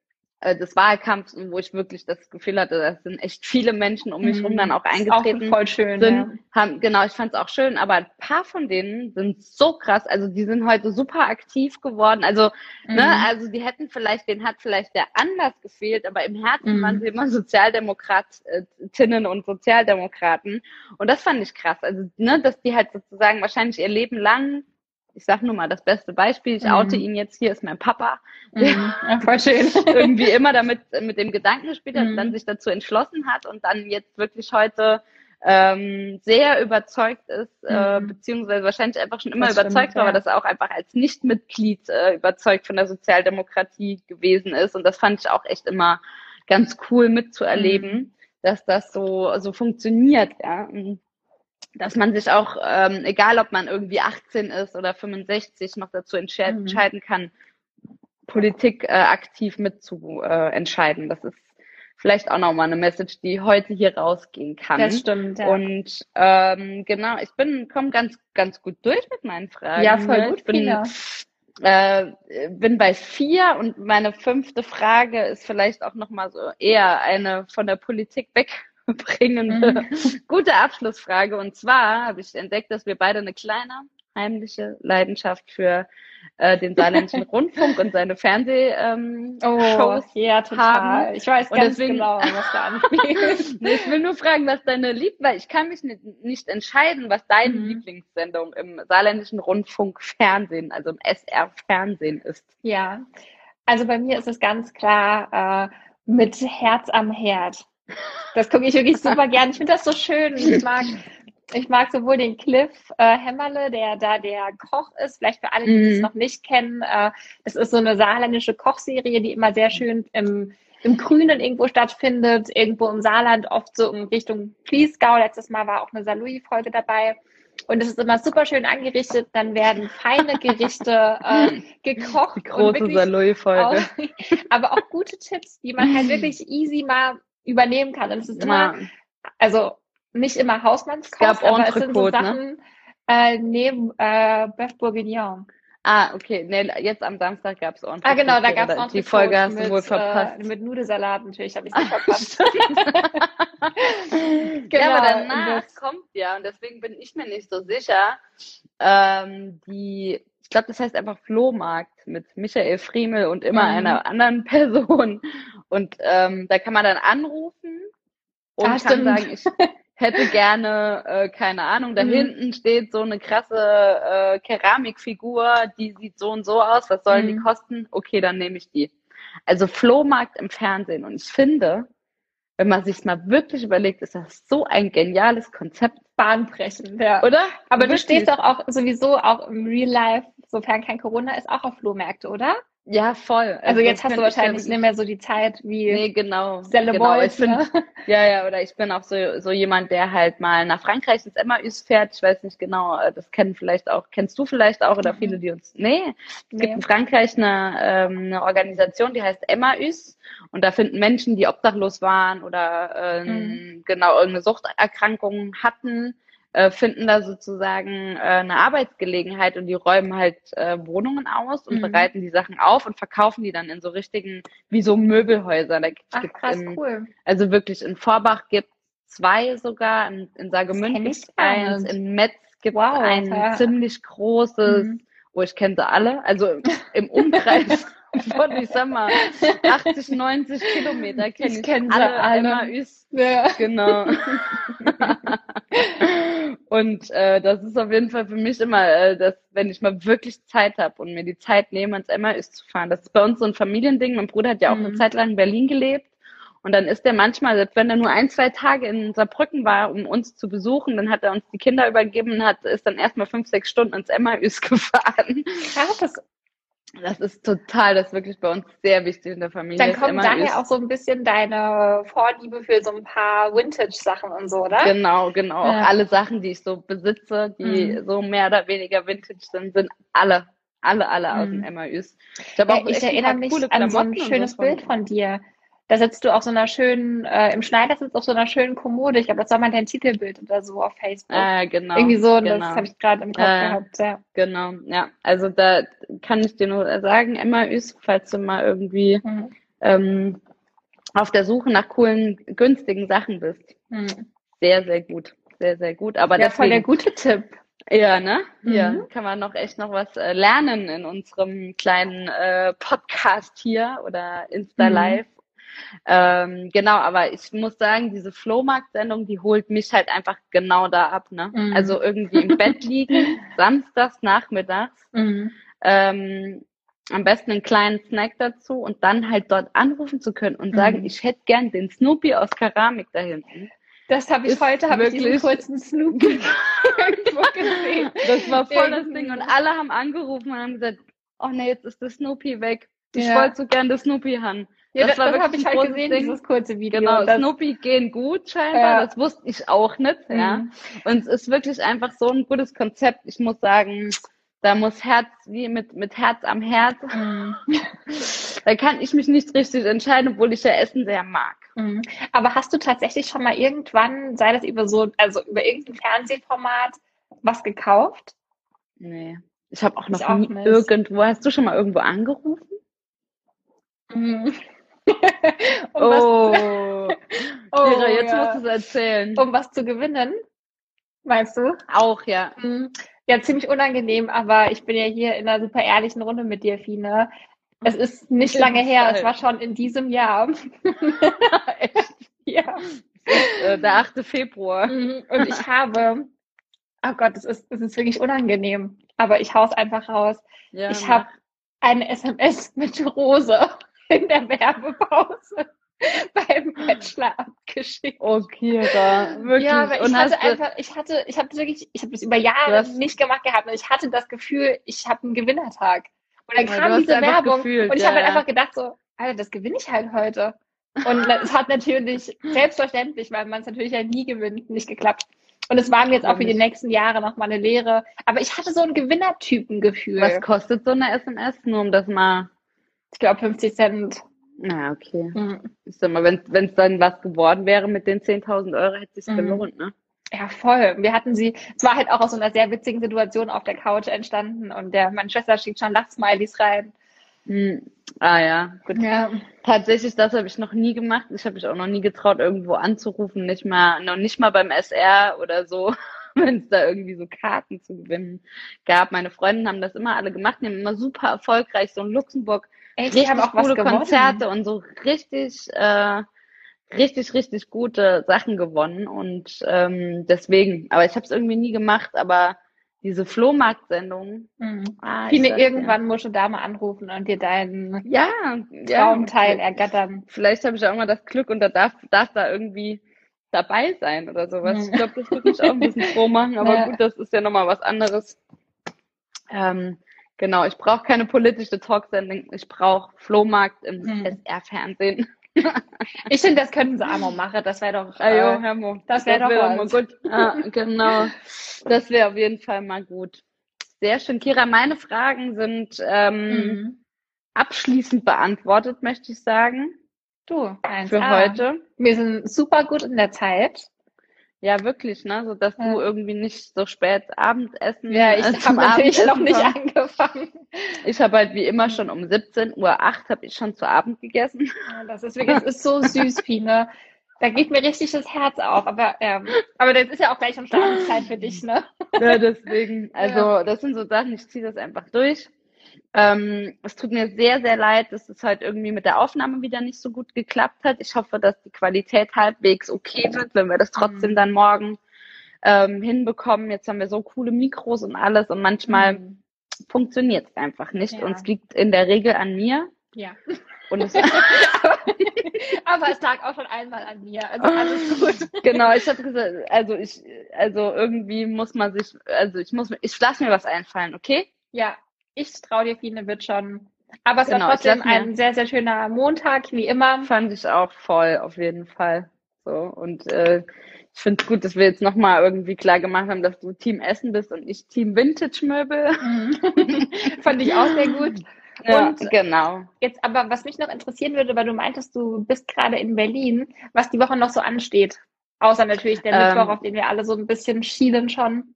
äh, des Wahlkampfs, wo ich wirklich das Gefühl hatte, da sind echt viele Menschen um mich herum dann auch eingetreten. Auch voll schön. Sind, ja. haben, genau, ich fand es auch schön, aber ein paar von denen sind so krass, also die sind heute super aktiv geworden. Also, ne, mhm. ne, also die hätten vielleicht, den hat vielleicht der Anlass gefehlt, aber im Herzen mhm. waren sie immer (laughs) Sozialdemokratinnen und Sozialdemokraten. Und das fand ich krass. Also, ne, dass die halt sozusagen wahrscheinlich ihr Leben lang ich sag nur mal das beste Beispiel, ich oute mhm. ihn jetzt hier, ist mein Papa, der mhm. ja, voll schön. (laughs) irgendwie immer damit mit dem Gedanken gespielt hat, mhm. dann sich dazu entschlossen hat und dann jetzt wirklich heute ähm, sehr überzeugt ist, äh, mhm. beziehungsweise wahrscheinlich einfach schon immer das überzeugt stimmt, war, ja. aber das auch einfach als Nichtmitglied äh, überzeugt von der Sozialdemokratie gewesen ist. Und das fand ich auch echt immer ganz cool mitzuerleben, mhm. dass das so, so funktioniert, ja. Und dass man sich auch, ähm, egal ob man irgendwie 18 ist oder 65, noch dazu entscheiden, mhm. entscheiden kann, Politik äh, aktiv mitzuentscheiden. Äh, das ist vielleicht auch nochmal eine Message, die heute hier rausgehen kann. Das stimmt, ja. Und ähm, genau, ich bin komme ganz ganz gut durch mit meinen Fragen. Ja, voll gut. Ich bin, äh, bin bei vier und meine fünfte Frage ist vielleicht auch nochmal so eher eine von der Politik weg (laughs) bringende, mhm. (laughs) gute Abschlussfrage. Und zwar habe ich entdeckt, dass wir beide eine kleine heimliche Leidenschaft für äh, den saarländischen (laughs) Rundfunk und seine Fernsehshows ähm, oh, ja, total. haben. Ich weiß ganz deswegen, genau, was da anspielt. nee, ich will nur fragen, was deine Lieb, weil ich kann mich nicht, nicht entscheiden, was deine mhm. Lieblingssendung im saarländischen Rundfunk Fernsehen, also im SR Fernsehen ist. Ja, also bei mir ist es ganz klar äh, mit Herz am Herd. Das gucke ich wirklich super gern. Ich finde das so schön. Ich (laughs) mag, ich mag sowohl den Cliff äh, Hämmerle, der da der Koch ist, vielleicht für alle, die mm. es noch nicht kennen. Äh, das ist so eine saarländische Kochserie, die immer sehr schön im, im Grünen irgendwo stattfindet, irgendwo im Saarland, oft so in Richtung Fließgau. Letztes Mal war auch eine Salui-Folge dabei. Und es ist immer super schön angerichtet. Dann werden feine Gerichte (laughs) äh, gekocht. Die große Salui-Folge. (laughs) Aber auch gute Tipps, die man halt wirklich easy mal übernehmen kann. Und es ist immer, also nicht immer Hausmannskost, aber es sind so ne? Sachen, ne? äh, neben äh, Bœuf Bourguignon. Ah, okay. Nee, jetzt am Samstag gab es. Ah, genau, da gab es Die Folge hast mit, du wohl verpasst. Äh, mit Nudelsalat natürlich habe ich (laughs) nicht verpasst. genau, (laughs) ja, aber danach kommt ja, und deswegen bin ich mir nicht so sicher, ähm, die ich glaube, das heißt einfach Flohmarkt mit Michael Friemel und immer mhm. einer anderen (laughs) Person. Und ähm, da kann man dann anrufen und ah, kann sagen, ich hätte gerne, äh, keine Ahnung, da mhm. hinten steht so eine krasse äh, Keramikfigur, die sieht so und so aus, was sollen mhm. die kosten? Okay, dann nehme ich die. Also Flohmarkt im Fernsehen. Und ich finde, wenn man sich mal wirklich überlegt, ist das so ein geniales Konzept. Bahnbrechend, ja. Oder? Aber wirklich? du stehst doch auch sowieso auch im Real Life, sofern kein Corona ist, auch auf Flohmärkte, oder? Ja, voll. Also, also jetzt hast du wahrscheinlich nicht mehr so die Zeit wie nee, genau, genau. Boys, bin, ne? (laughs) Ja, ja, oder ich bin auch so, so jemand, der halt mal nach Frankreich ins Emmaüs fährt. Ich weiß nicht genau, äh, das kennen vielleicht auch, kennst du vielleicht auch oder mhm. viele, die uns. Nee, es nee. gibt in Frankreich eine, ähm, eine Organisation, die heißt Emmaüs und da finden Menschen, die obdachlos waren oder ähm, mhm. genau irgendeine Suchterkrankung hatten, äh, finden da sozusagen äh, eine Arbeitsgelegenheit und die räumen halt äh, Wohnungen aus und mhm. bereiten die Sachen auf und verkaufen die dann in so richtigen, wie so Möbelhäuser. Da Ach, krass, in, cool. Also wirklich in Vorbach gibt zwei sogar, in, in Saargemünd gibt eins, in Metz gibt wow, ein ja. ziemlich großes, mhm. wo ich kenne sie alle, also im Umkreis (laughs) von, ich sag mal, 80, 90 Kilometer kenne ich, kenn alle, alle. Emmaüs. Ja. Genau. (laughs) (laughs) und äh, das ist auf jeden Fall für mich immer, äh, dass wenn ich mal wirklich Zeit habe und mir die Zeit nehme, ans Emmaüs zu fahren. Das ist bei uns so ein Familiending. Mein Bruder hat ja auch mhm. eine Zeit lang in Berlin gelebt. Und dann ist er manchmal, selbst wenn er nur ein, zwei Tage in Saarbrücken war, um uns zu besuchen, dann hat er uns die Kinder übergeben und hat, ist dann erstmal fünf, sechs Stunden ins Emmaüs (laughs) gefahren. Krass, das ist total, das ist wirklich bei uns sehr wichtig in der Familie. Dann kommt daher ist. auch so ein bisschen deine Vorliebe für so ein paar Vintage-Sachen und so, oder? Genau, genau. Ja. Auch alle Sachen, die ich so besitze, die mhm. so mehr oder weniger Vintage sind, sind alle, alle, alle mhm. aus dem mhm. MAÜs. Ich, ja, ich erinnere mich an so ein schönes Bild von dir. Da sitzt du auf so einer schönen, äh, im Schneidersitz auf so einer schönen Kommode. Ich glaube, das war mal dein Titelbild oder so auf Facebook. Ah, genau. Irgendwie so, genau. das habe ich gerade im Kopf äh, gehabt, ja. Genau, ja. Also da kann ich dir nur sagen, Emma Üs, falls du mal irgendwie mhm. ähm, auf der Suche nach coolen, günstigen Sachen bist. Mhm. Sehr, sehr gut. Sehr, sehr gut. Aber ja, deswegen, voll der gute Tipp. Ja, ne? Mhm. Ja, kann man noch echt noch was äh, lernen in unserem kleinen äh, Podcast hier oder Insta mhm. Live ähm, genau, aber ich muss sagen, diese Flohmarkt-Sendung, die holt mich halt einfach genau da ab. Ne? Mhm. Also irgendwie im Bett liegen, (laughs) samstags nachmittags, mhm. ähm, am besten einen kleinen Snack dazu und dann halt dort anrufen zu können und sagen, mhm. ich hätte gern den Snoopy aus Keramik da hinten. Das habe ich heute, habe ich diesen kurzen Snoopy (laughs) (laughs) irgendwo gesehen. Das war voll das Ding und alle haben angerufen und haben gesagt, oh nee, jetzt ist der Snoopy weg. Ich ja. wollte so gern das Snoopy haben. Ja, das, das, das habe ich halt gesehen, Ding. dieses kurze Video. Genau, das, Snoopy gehen gut scheinbar, ja. das wusste ich auch nicht, mhm. ja. Und es ist wirklich einfach so ein gutes Konzept. Ich muss sagen, da muss Herz, wie mit, mit Herz am Herz. Mhm. (laughs) da kann ich mich nicht richtig entscheiden, obwohl ich ja Essen sehr mag. Mhm. Aber hast du tatsächlich schon mal irgendwann, sei das über so, also über irgendein Fernsehformat, was gekauft? Nee. Ich habe auch noch ich nie auch irgendwo, hast du schon mal irgendwo angerufen? (laughs) Um oh. (laughs) Oh, Kira, jetzt ja. musst du es erzählen. Um was zu gewinnen, meinst du? Auch, ja. Mhm. Ja, ziemlich unangenehm, aber ich bin ja hier in einer super ehrlichen Runde mit dir, Fine. Es ist nicht lange her, es war schon in diesem Jahr. (laughs) Echt? Ja. Äh, der 8. Februar. Mhm. Und ich habe, oh Gott, es ist, es ist wirklich unangenenehm, aber ich hau's einfach raus. Ja, ich habe eine SMS mit Rose (laughs) in der Werbepause (laughs) beim Bachelor abgeschickt. Oh, Kira, (laughs) wirklich. Ja, aber ich und hatte einfach, ich hatte, ich habe wirklich, ich habe das über Jahre das nicht gemacht gehabt und ich hatte das Gefühl, ich habe einen Gewinnertag. Und dann kam diese Werbung gefühlt, und ich ja, habe halt einfach gedacht so, Alter, das gewinne ich halt heute. Und es hat natürlich, selbstverständlich, weil man es natürlich ja nie gewinnt, nicht geklappt. Und es war mir jetzt auch für die nächsten Jahre noch mal eine Lehre. Aber ich hatte so ein Gewinnertypengefühl. Was kostet so eine SMS, nur um das mal ich glaube 50 Cent. Na, okay. Mhm. Ich sag mal, wenn es dann was geworden wäre mit den 10.000 Euro, hätte es sich mhm. gelohnt, ne? Ja, voll. Wir hatten sie, es war halt auch aus so einer sehr witzigen Situation auf der Couch entstanden und der, meine Schwester schickt schon Lachsmilies rein. Hm. Ah ja, gut. Ja. Tatsächlich, das habe ich noch nie gemacht. Ich habe mich auch noch nie getraut, irgendwo anzurufen, nicht mal, noch nicht mal beim SR oder so, (laughs) wenn es da irgendwie so Karten zu gewinnen gab. Meine Freundinnen haben das immer alle gemacht, die haben immer super erfolgreich so in Luxemburg Echt? richtig auch coole Konzerte und so richtig, äh, richtig, richtig gute Sachen gewonnen. Und ähm, deswegen, aber ich habe es irgendwie nie gemacht, aber diese Flohmarktsendung. Mhm. Ah, Fine, irgendwann ja. musst du da mal anrufen und dir deinen ja, Traumteil ja. ergattern. Vielleicht habe ich auch mal das Glück und da darf, darf da irgendwie dabei sein oder sowas. Mhm. Ich glaube, das würde mich auch ein bisschen froh machen, aber (laughs) ja. gut, das ist ja nochmal was anderes. Ähm, Genau, ich brauche keine politische Talksendung, ich brauche Flohmarkt im hm. SR-Fernsehen. (laughs) ich finde, das könnten sie auch machen. Das wäre doch. Äh, ah, jo, das wäre wär doch mal gut. Ja, (laughs) genau. Das wäre auf jeden Fall mal gut. Sehr schön. Kira, meine Fragen sind ähm, mhm. abschließend beantwortet, möchte ich sagen. Du, für A. heute. Wir sind super gut in der Zeit. Ja, wirklich, ne? So dass ja. du irgendwie nicht so spät Abendessen. Ja, ich (laughs) habe natürlich noch nicht angefangen. Ich habe halt wie immer schon um 17.08 Uhr habe ich schon zu Abend gegessen. (laughs) Ja, das ist wirklich, das ist so süß, Pine. Da geht mir richtig das Herz auf. Aber, ja, aber das ist ja auch gleich schon Schlafenszeit für dich, ne? Ja, deswegen. (laughs) Also, ja. das sind so Sachen, ich ziehe das einfach durch. Ähm, es tut mir sehr, sehr leid, dass es halt irgendwie mit der Aufnahme wieder nicht so gut geklappt hat. Ich hoffe, dass die Qualität halbwegs okay wird, wenn wir das trotzdem mhm. dann morgen ähm, hinbekommen. Jetzt haben wir so coole Mikros und alles und manchmal mhm. funktioniert es einfach nicht. Ja. Und es liegt in der Regel an mir. Ja. Und es (laughs) Aber es lag auch schon einmal an mir. Also alles gut. (laughs) Genau, ich hatte gesagt, also ich, also irgendwie muss man sich, also ich muss, ich lasse mir was einfallen, okay? Ja, ich traue dir, Fine wird schon. Aber es genau, war trotzdem ein sehr, sehr schöner Montag, wie immer. Fand ich auch voll, auf jeden Fall. So, und äh, ich finde es gut, dass wir jetzt nochmal irgendwie klar gemacht haben, dass du Team Essen bist und nicht Team Vintage Möbel. Mhm. (laughs) Fand ich auch sehr gut. (laughs) Ja, und genau. Jetzt aber, was mich noch interessieren würde, weil du meintest, du bist gerade in Berlin, was die Woche noch so ansteht. Außer natürlich der ähm, Mittwoch, auf den wir alle so ein bisschen schielen schon.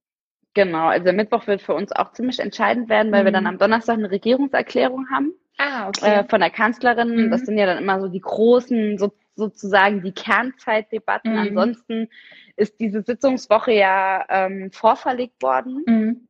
Genau, also der Mittwoch wird für uns auch ziemlich entscheidend werden, weil mhm. wir dann mhm. am Donnerstag eine Regierungserklärung haben. Ah, okay. Äh, von der Kanzlerin. Mhm. Das sind ja dann immer so die großen, so, sozusagen die Kernzeitdebatten. Mhm. Ansonsten ist diese Sitzungswoche ja ähm, vorverlegt worden. Mhm.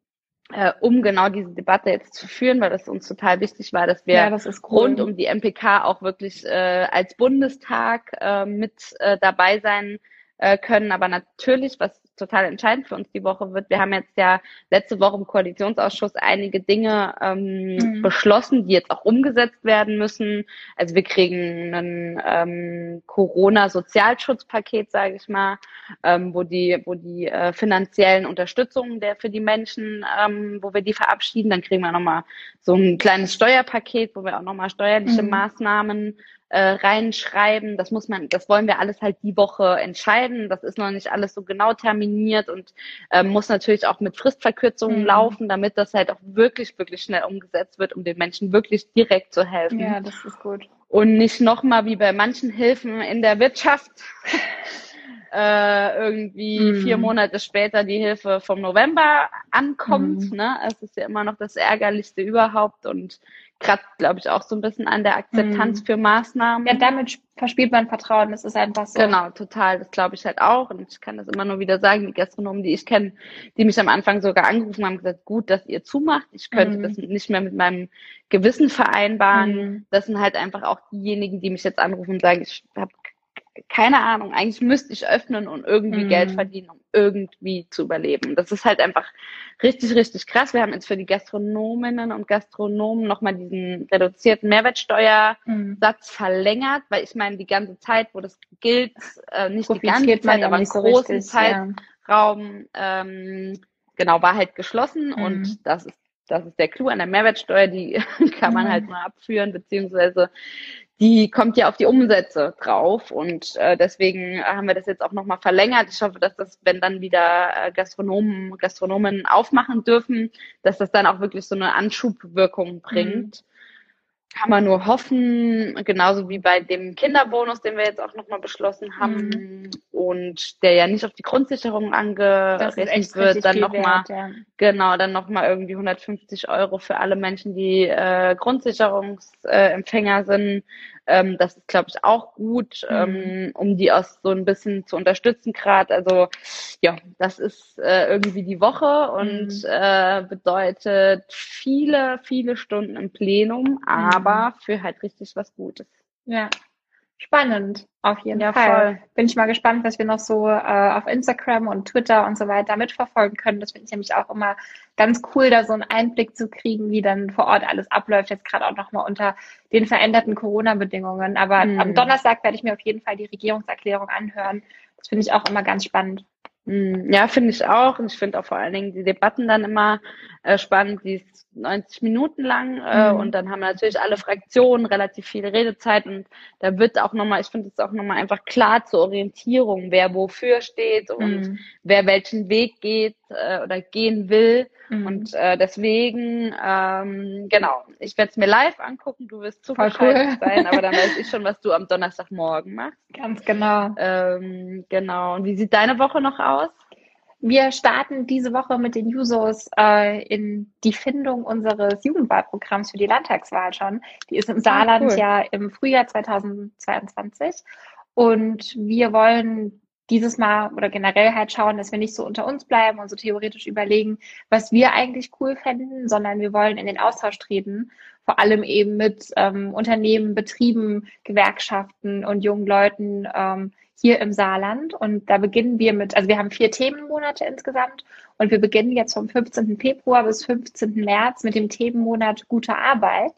Äh, um genau diese Debatte jetzt zu führen, weil das uns total wichtig war, dass wir ja, das cool. rund um die MPK auch wirklich äh, als Bundestag äh, mit äh, dabei sein äh, können. Aber natürlich, was total entscheidend für uns die Woche wird. Wir haben jetzt ja letzte Woche im Koalitionsausschuss einige Dinge ähm, mhm. beschlossen, die jetzt auch umgesetzt werden müssen. Also wir kriegen ein ähm, Corona-Sozialschutzpaket, sage ich mal, ähm, wo die, wo die äh, finanziellen Unterstützungen der für die Menschen, ähm, wo wir die verabschieden. Dann kriegen wir nochmal so ein kleines Steuerpaket, wo wir auch nochmal steuerliche mhm. Maßnahmen äh, reinschreiben. Das muss man, das wollen wir alles halt die Woche entscheiden. Das ist noch nicht alles so genau terminiert und äh, muss natürlich auch mit Fristverkürzungen mhm. laufen, damit das halt auch wirklich, wirklich schnell umgesetzt wird, um den Menschen wirklich direkt zu helfen. Ja, das ist gut. Und nicht nochmal wie bei manchen Hilfen in der Wirtschaft. (laughs) äh, irgendwie mm. vier Monate später die Hilfe vom November ankommt. Mm. Ne? Es ist ja immer noch das Ärgerlichste überhaupt und kratzt, glaube ich, auch so ein bisschen an der Akzeptanz mm. für Maßnahmen. Ja, damit verspielt man Vertrauen, das ist einfach so. Genau, total, das glaube ich halt auch. Und ich kann das immer nur wieder sagen, die Gastronomen, die ich kenne, die mich am Anfang sogar angerufen haben, gesagt, gut, dass ihr zumacht. Ich könnte mm. das nicht mehr mit meinem Gewissen vereinbaren. Mm. Das sind halt einfach auch diejenigen, die mich jetzt anrufen und sagen, ich habe keine Ahnung, eigentlich müsste ich öffnen und irgendwie. Geld verdienen, um irgendwie zu überleben. Das ist halt einfach richtig, richtig krass. Wir haben jetzt für die Gastronominnen und Gastronomen nochmal diesen reduzierten Mehrwertsteuersatz mm. verlängert, weil ich meine, die ganze Zeit, wo das gilt, äh, nicht die ganze Zeit, aber einen großen so Zeitraum, ja. ähm, genau, war halt geschlossen mm. und das ist das ist der Clou an der Mehrwertsteuer, die (laughs) kann man halt mal abführen, beziehungsweise die kommt ja auf die Umsätze drauf und äh, deswegen haben wir das jetzt auch nochmal verlängert. Ich hoffe, dass das, wenn dann wieder äh, Gastronomen, Gastronomen aufmachen dürfen, dass das dann auch wirklich so eine Anschubwirkung bringt. Mhm kann man nur hoffen, genauso wie bei dem Kinderbonus, den wir jetzt auch nochmal beschlossen haben mhm. und der ja nicht auf die Grundsicherung angerechnet wird, dann nochmal, ja. genau, dann nochmal irgendwie 150 Euro für alle Menschen, die äh, Grundsicherungsempfänger äh, sind. Ähm, das ist, glaube ich, auch gut, mhm. ähm, um die auch so ein bisschen zu unterstützen gerade. Also ja, das ist äh, irgendwie die Woche und mhm. äh, bedeutet viele, viele Stunden im Plenum, aber mhm. für halt richtig was Gutes. Ja, Spannend, auf jeden ja, Fall. Voll. Bin ich mal gespannt, was wir noch so äh, auf Instagram und Twitter und so weiter mitverfolgen können. Das finde ich nämlich auch immer ganz cool, da so einen Einblick zu kriegen, wie dann vor Ort alles abläuft. Jetzt gerade auch nochmal unter den veränderten Corona-Bedingungen. Aber mhm. am Donnerstag werde ich mir auf jeden Fall die Regierungserklärung anhören. Das finde ich auch immer ganz spannend. Mhm. Ja, finde ich auch. Und ich finde auch vor allen Dingen die Debatten dann immer äh, spannend, die 90 Minuten lang äh, mhm. und dann haben natürlich alle Fraktionen relativ viel Redezeit und da wird auch nochmal, ich finde es auch nochmal einfach klar zur Orientierung, wer wofür steht und mhm. wer welchen Weg geht äh, oder gehen will. Mhm. Und äh, deswegen, ähm, genau, ich werde es mir live angucken, du wirst zugeschaltet cool. sein, aber dann weiß ich schon, was du am Donnerstagmorgen machst. Ganz genau. Ähm, genau. Und wie sieht deine Woche noch aus? Wir starten diese Woche mit den Jusos äh, in die Findung unseres Jugendwahlprogramms für die Landtagswahl schon. Die ist im Saarland ah, cool. ja im Frühjahr 2022. Und wir wollen dieses Mal oder generell halt schauen, dass wir nicht so unter uns bleiben und so theoretisch überlegen, was wir eigentlich cool fänden, sondern wir wollen in den Austausch treten, vor allem eben mit ähm, Unternehmen, Betrieben, Gewerkschaften und jungen Leuten ähm, hier im Saarland. Und da beginnen wir mit, also wir haben vier Themenmonate insgesamt und wir beginnen jetzt vom 15. Februar bis 15. März mit dem Themenmonat Gute Arbeit.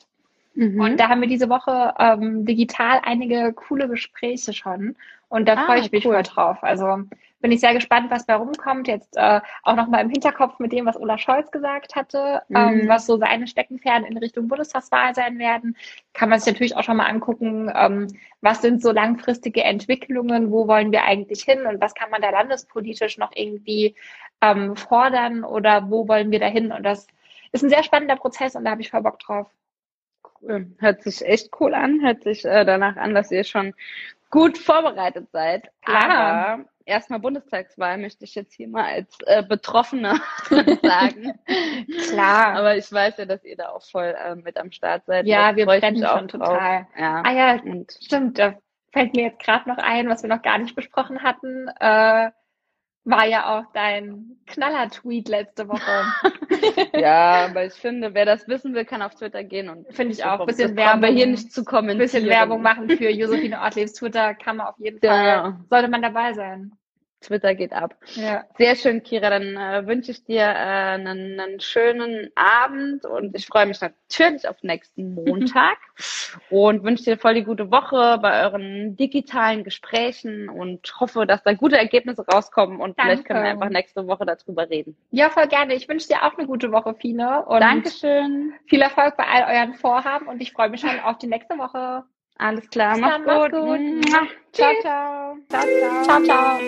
Mhm. Und da haben wir diese Woche ähm, digital einige coole Gespräche schon. Und da ah, freue ich mich cool. voll drauf. Also bin ich sehr gespannt, was bei rumkommt. Jetzt äh, auch nochmal im Hinterkopf mit dem, was Olaf Scholz gesagt hatte, ähm, mhm. ähm, was so seine Steckenpferde in Richtung Bundestagswahl sein werden. Kann man sich natürlich auch schon mal angucken, ähm, was sind so langfristige Entwicklungen, wo wollen wir eigentlich hin und was kann man da landespolitisch noch irgendwie ähm, fordern oder wo wollen wir da hin? Und das ist ein sehr spannender Prozess und da habe ich voll Bock drauf. Cool. Hört sich echt cool an. Hört sich äh, danach an, dass ihr schon gut vorbereitet seid. Klar. Aber erstmal Bundestagswahl möchte ich jetzt hier mal als äh, Betroffene (laughs) sagen. Klar. Aber ich weiß ja, dass ihr da auch voll äh, mit am Start seid. Ja, wir brennen schon total. Ja. Ah ja, Und stimmt. Da fällt mir jetzt gerade noch ein, was wir noch gar nicht besprochen hatten. Äh, war ja auch dein Knaller-Tweet letzte Woche. (laughs) ja, aber ich finde, wer das wissen will, kann auf Twitter gehen und finde ich auch ein bisschen Werbung hier nicht zu kommentieren. Bisschen Werbung machen für Josephine Ortliebs Twitter kann man auf jeden Fall ja. sollte man dabei sein. Twitter geht ab. Ja. Sehr schön, Kira. Dann äh, wünsche ich dir äh, einen, einen schönen Abend und ich freue mich natürlich auf nächsten (laughs) Montag und wünsche dir voll die gute Woche bei euren digitalen Gesprächen und hoffe, dass da gute Ergebnisse rauskommen und Danke. vielleicht können wir einfach nächste Woche darüber reden. Ja, voll gerne. Ich wünsche dir auch eine gute Woche, Fine. Und Dankeschön. Viel Erfolg bei all euren Vorhaben und ich freue mich schon auf die nächste Woche. Alles klar, mach's, gut. gut. Ciao, ciao. Ciao, ciao. ciao, ciao.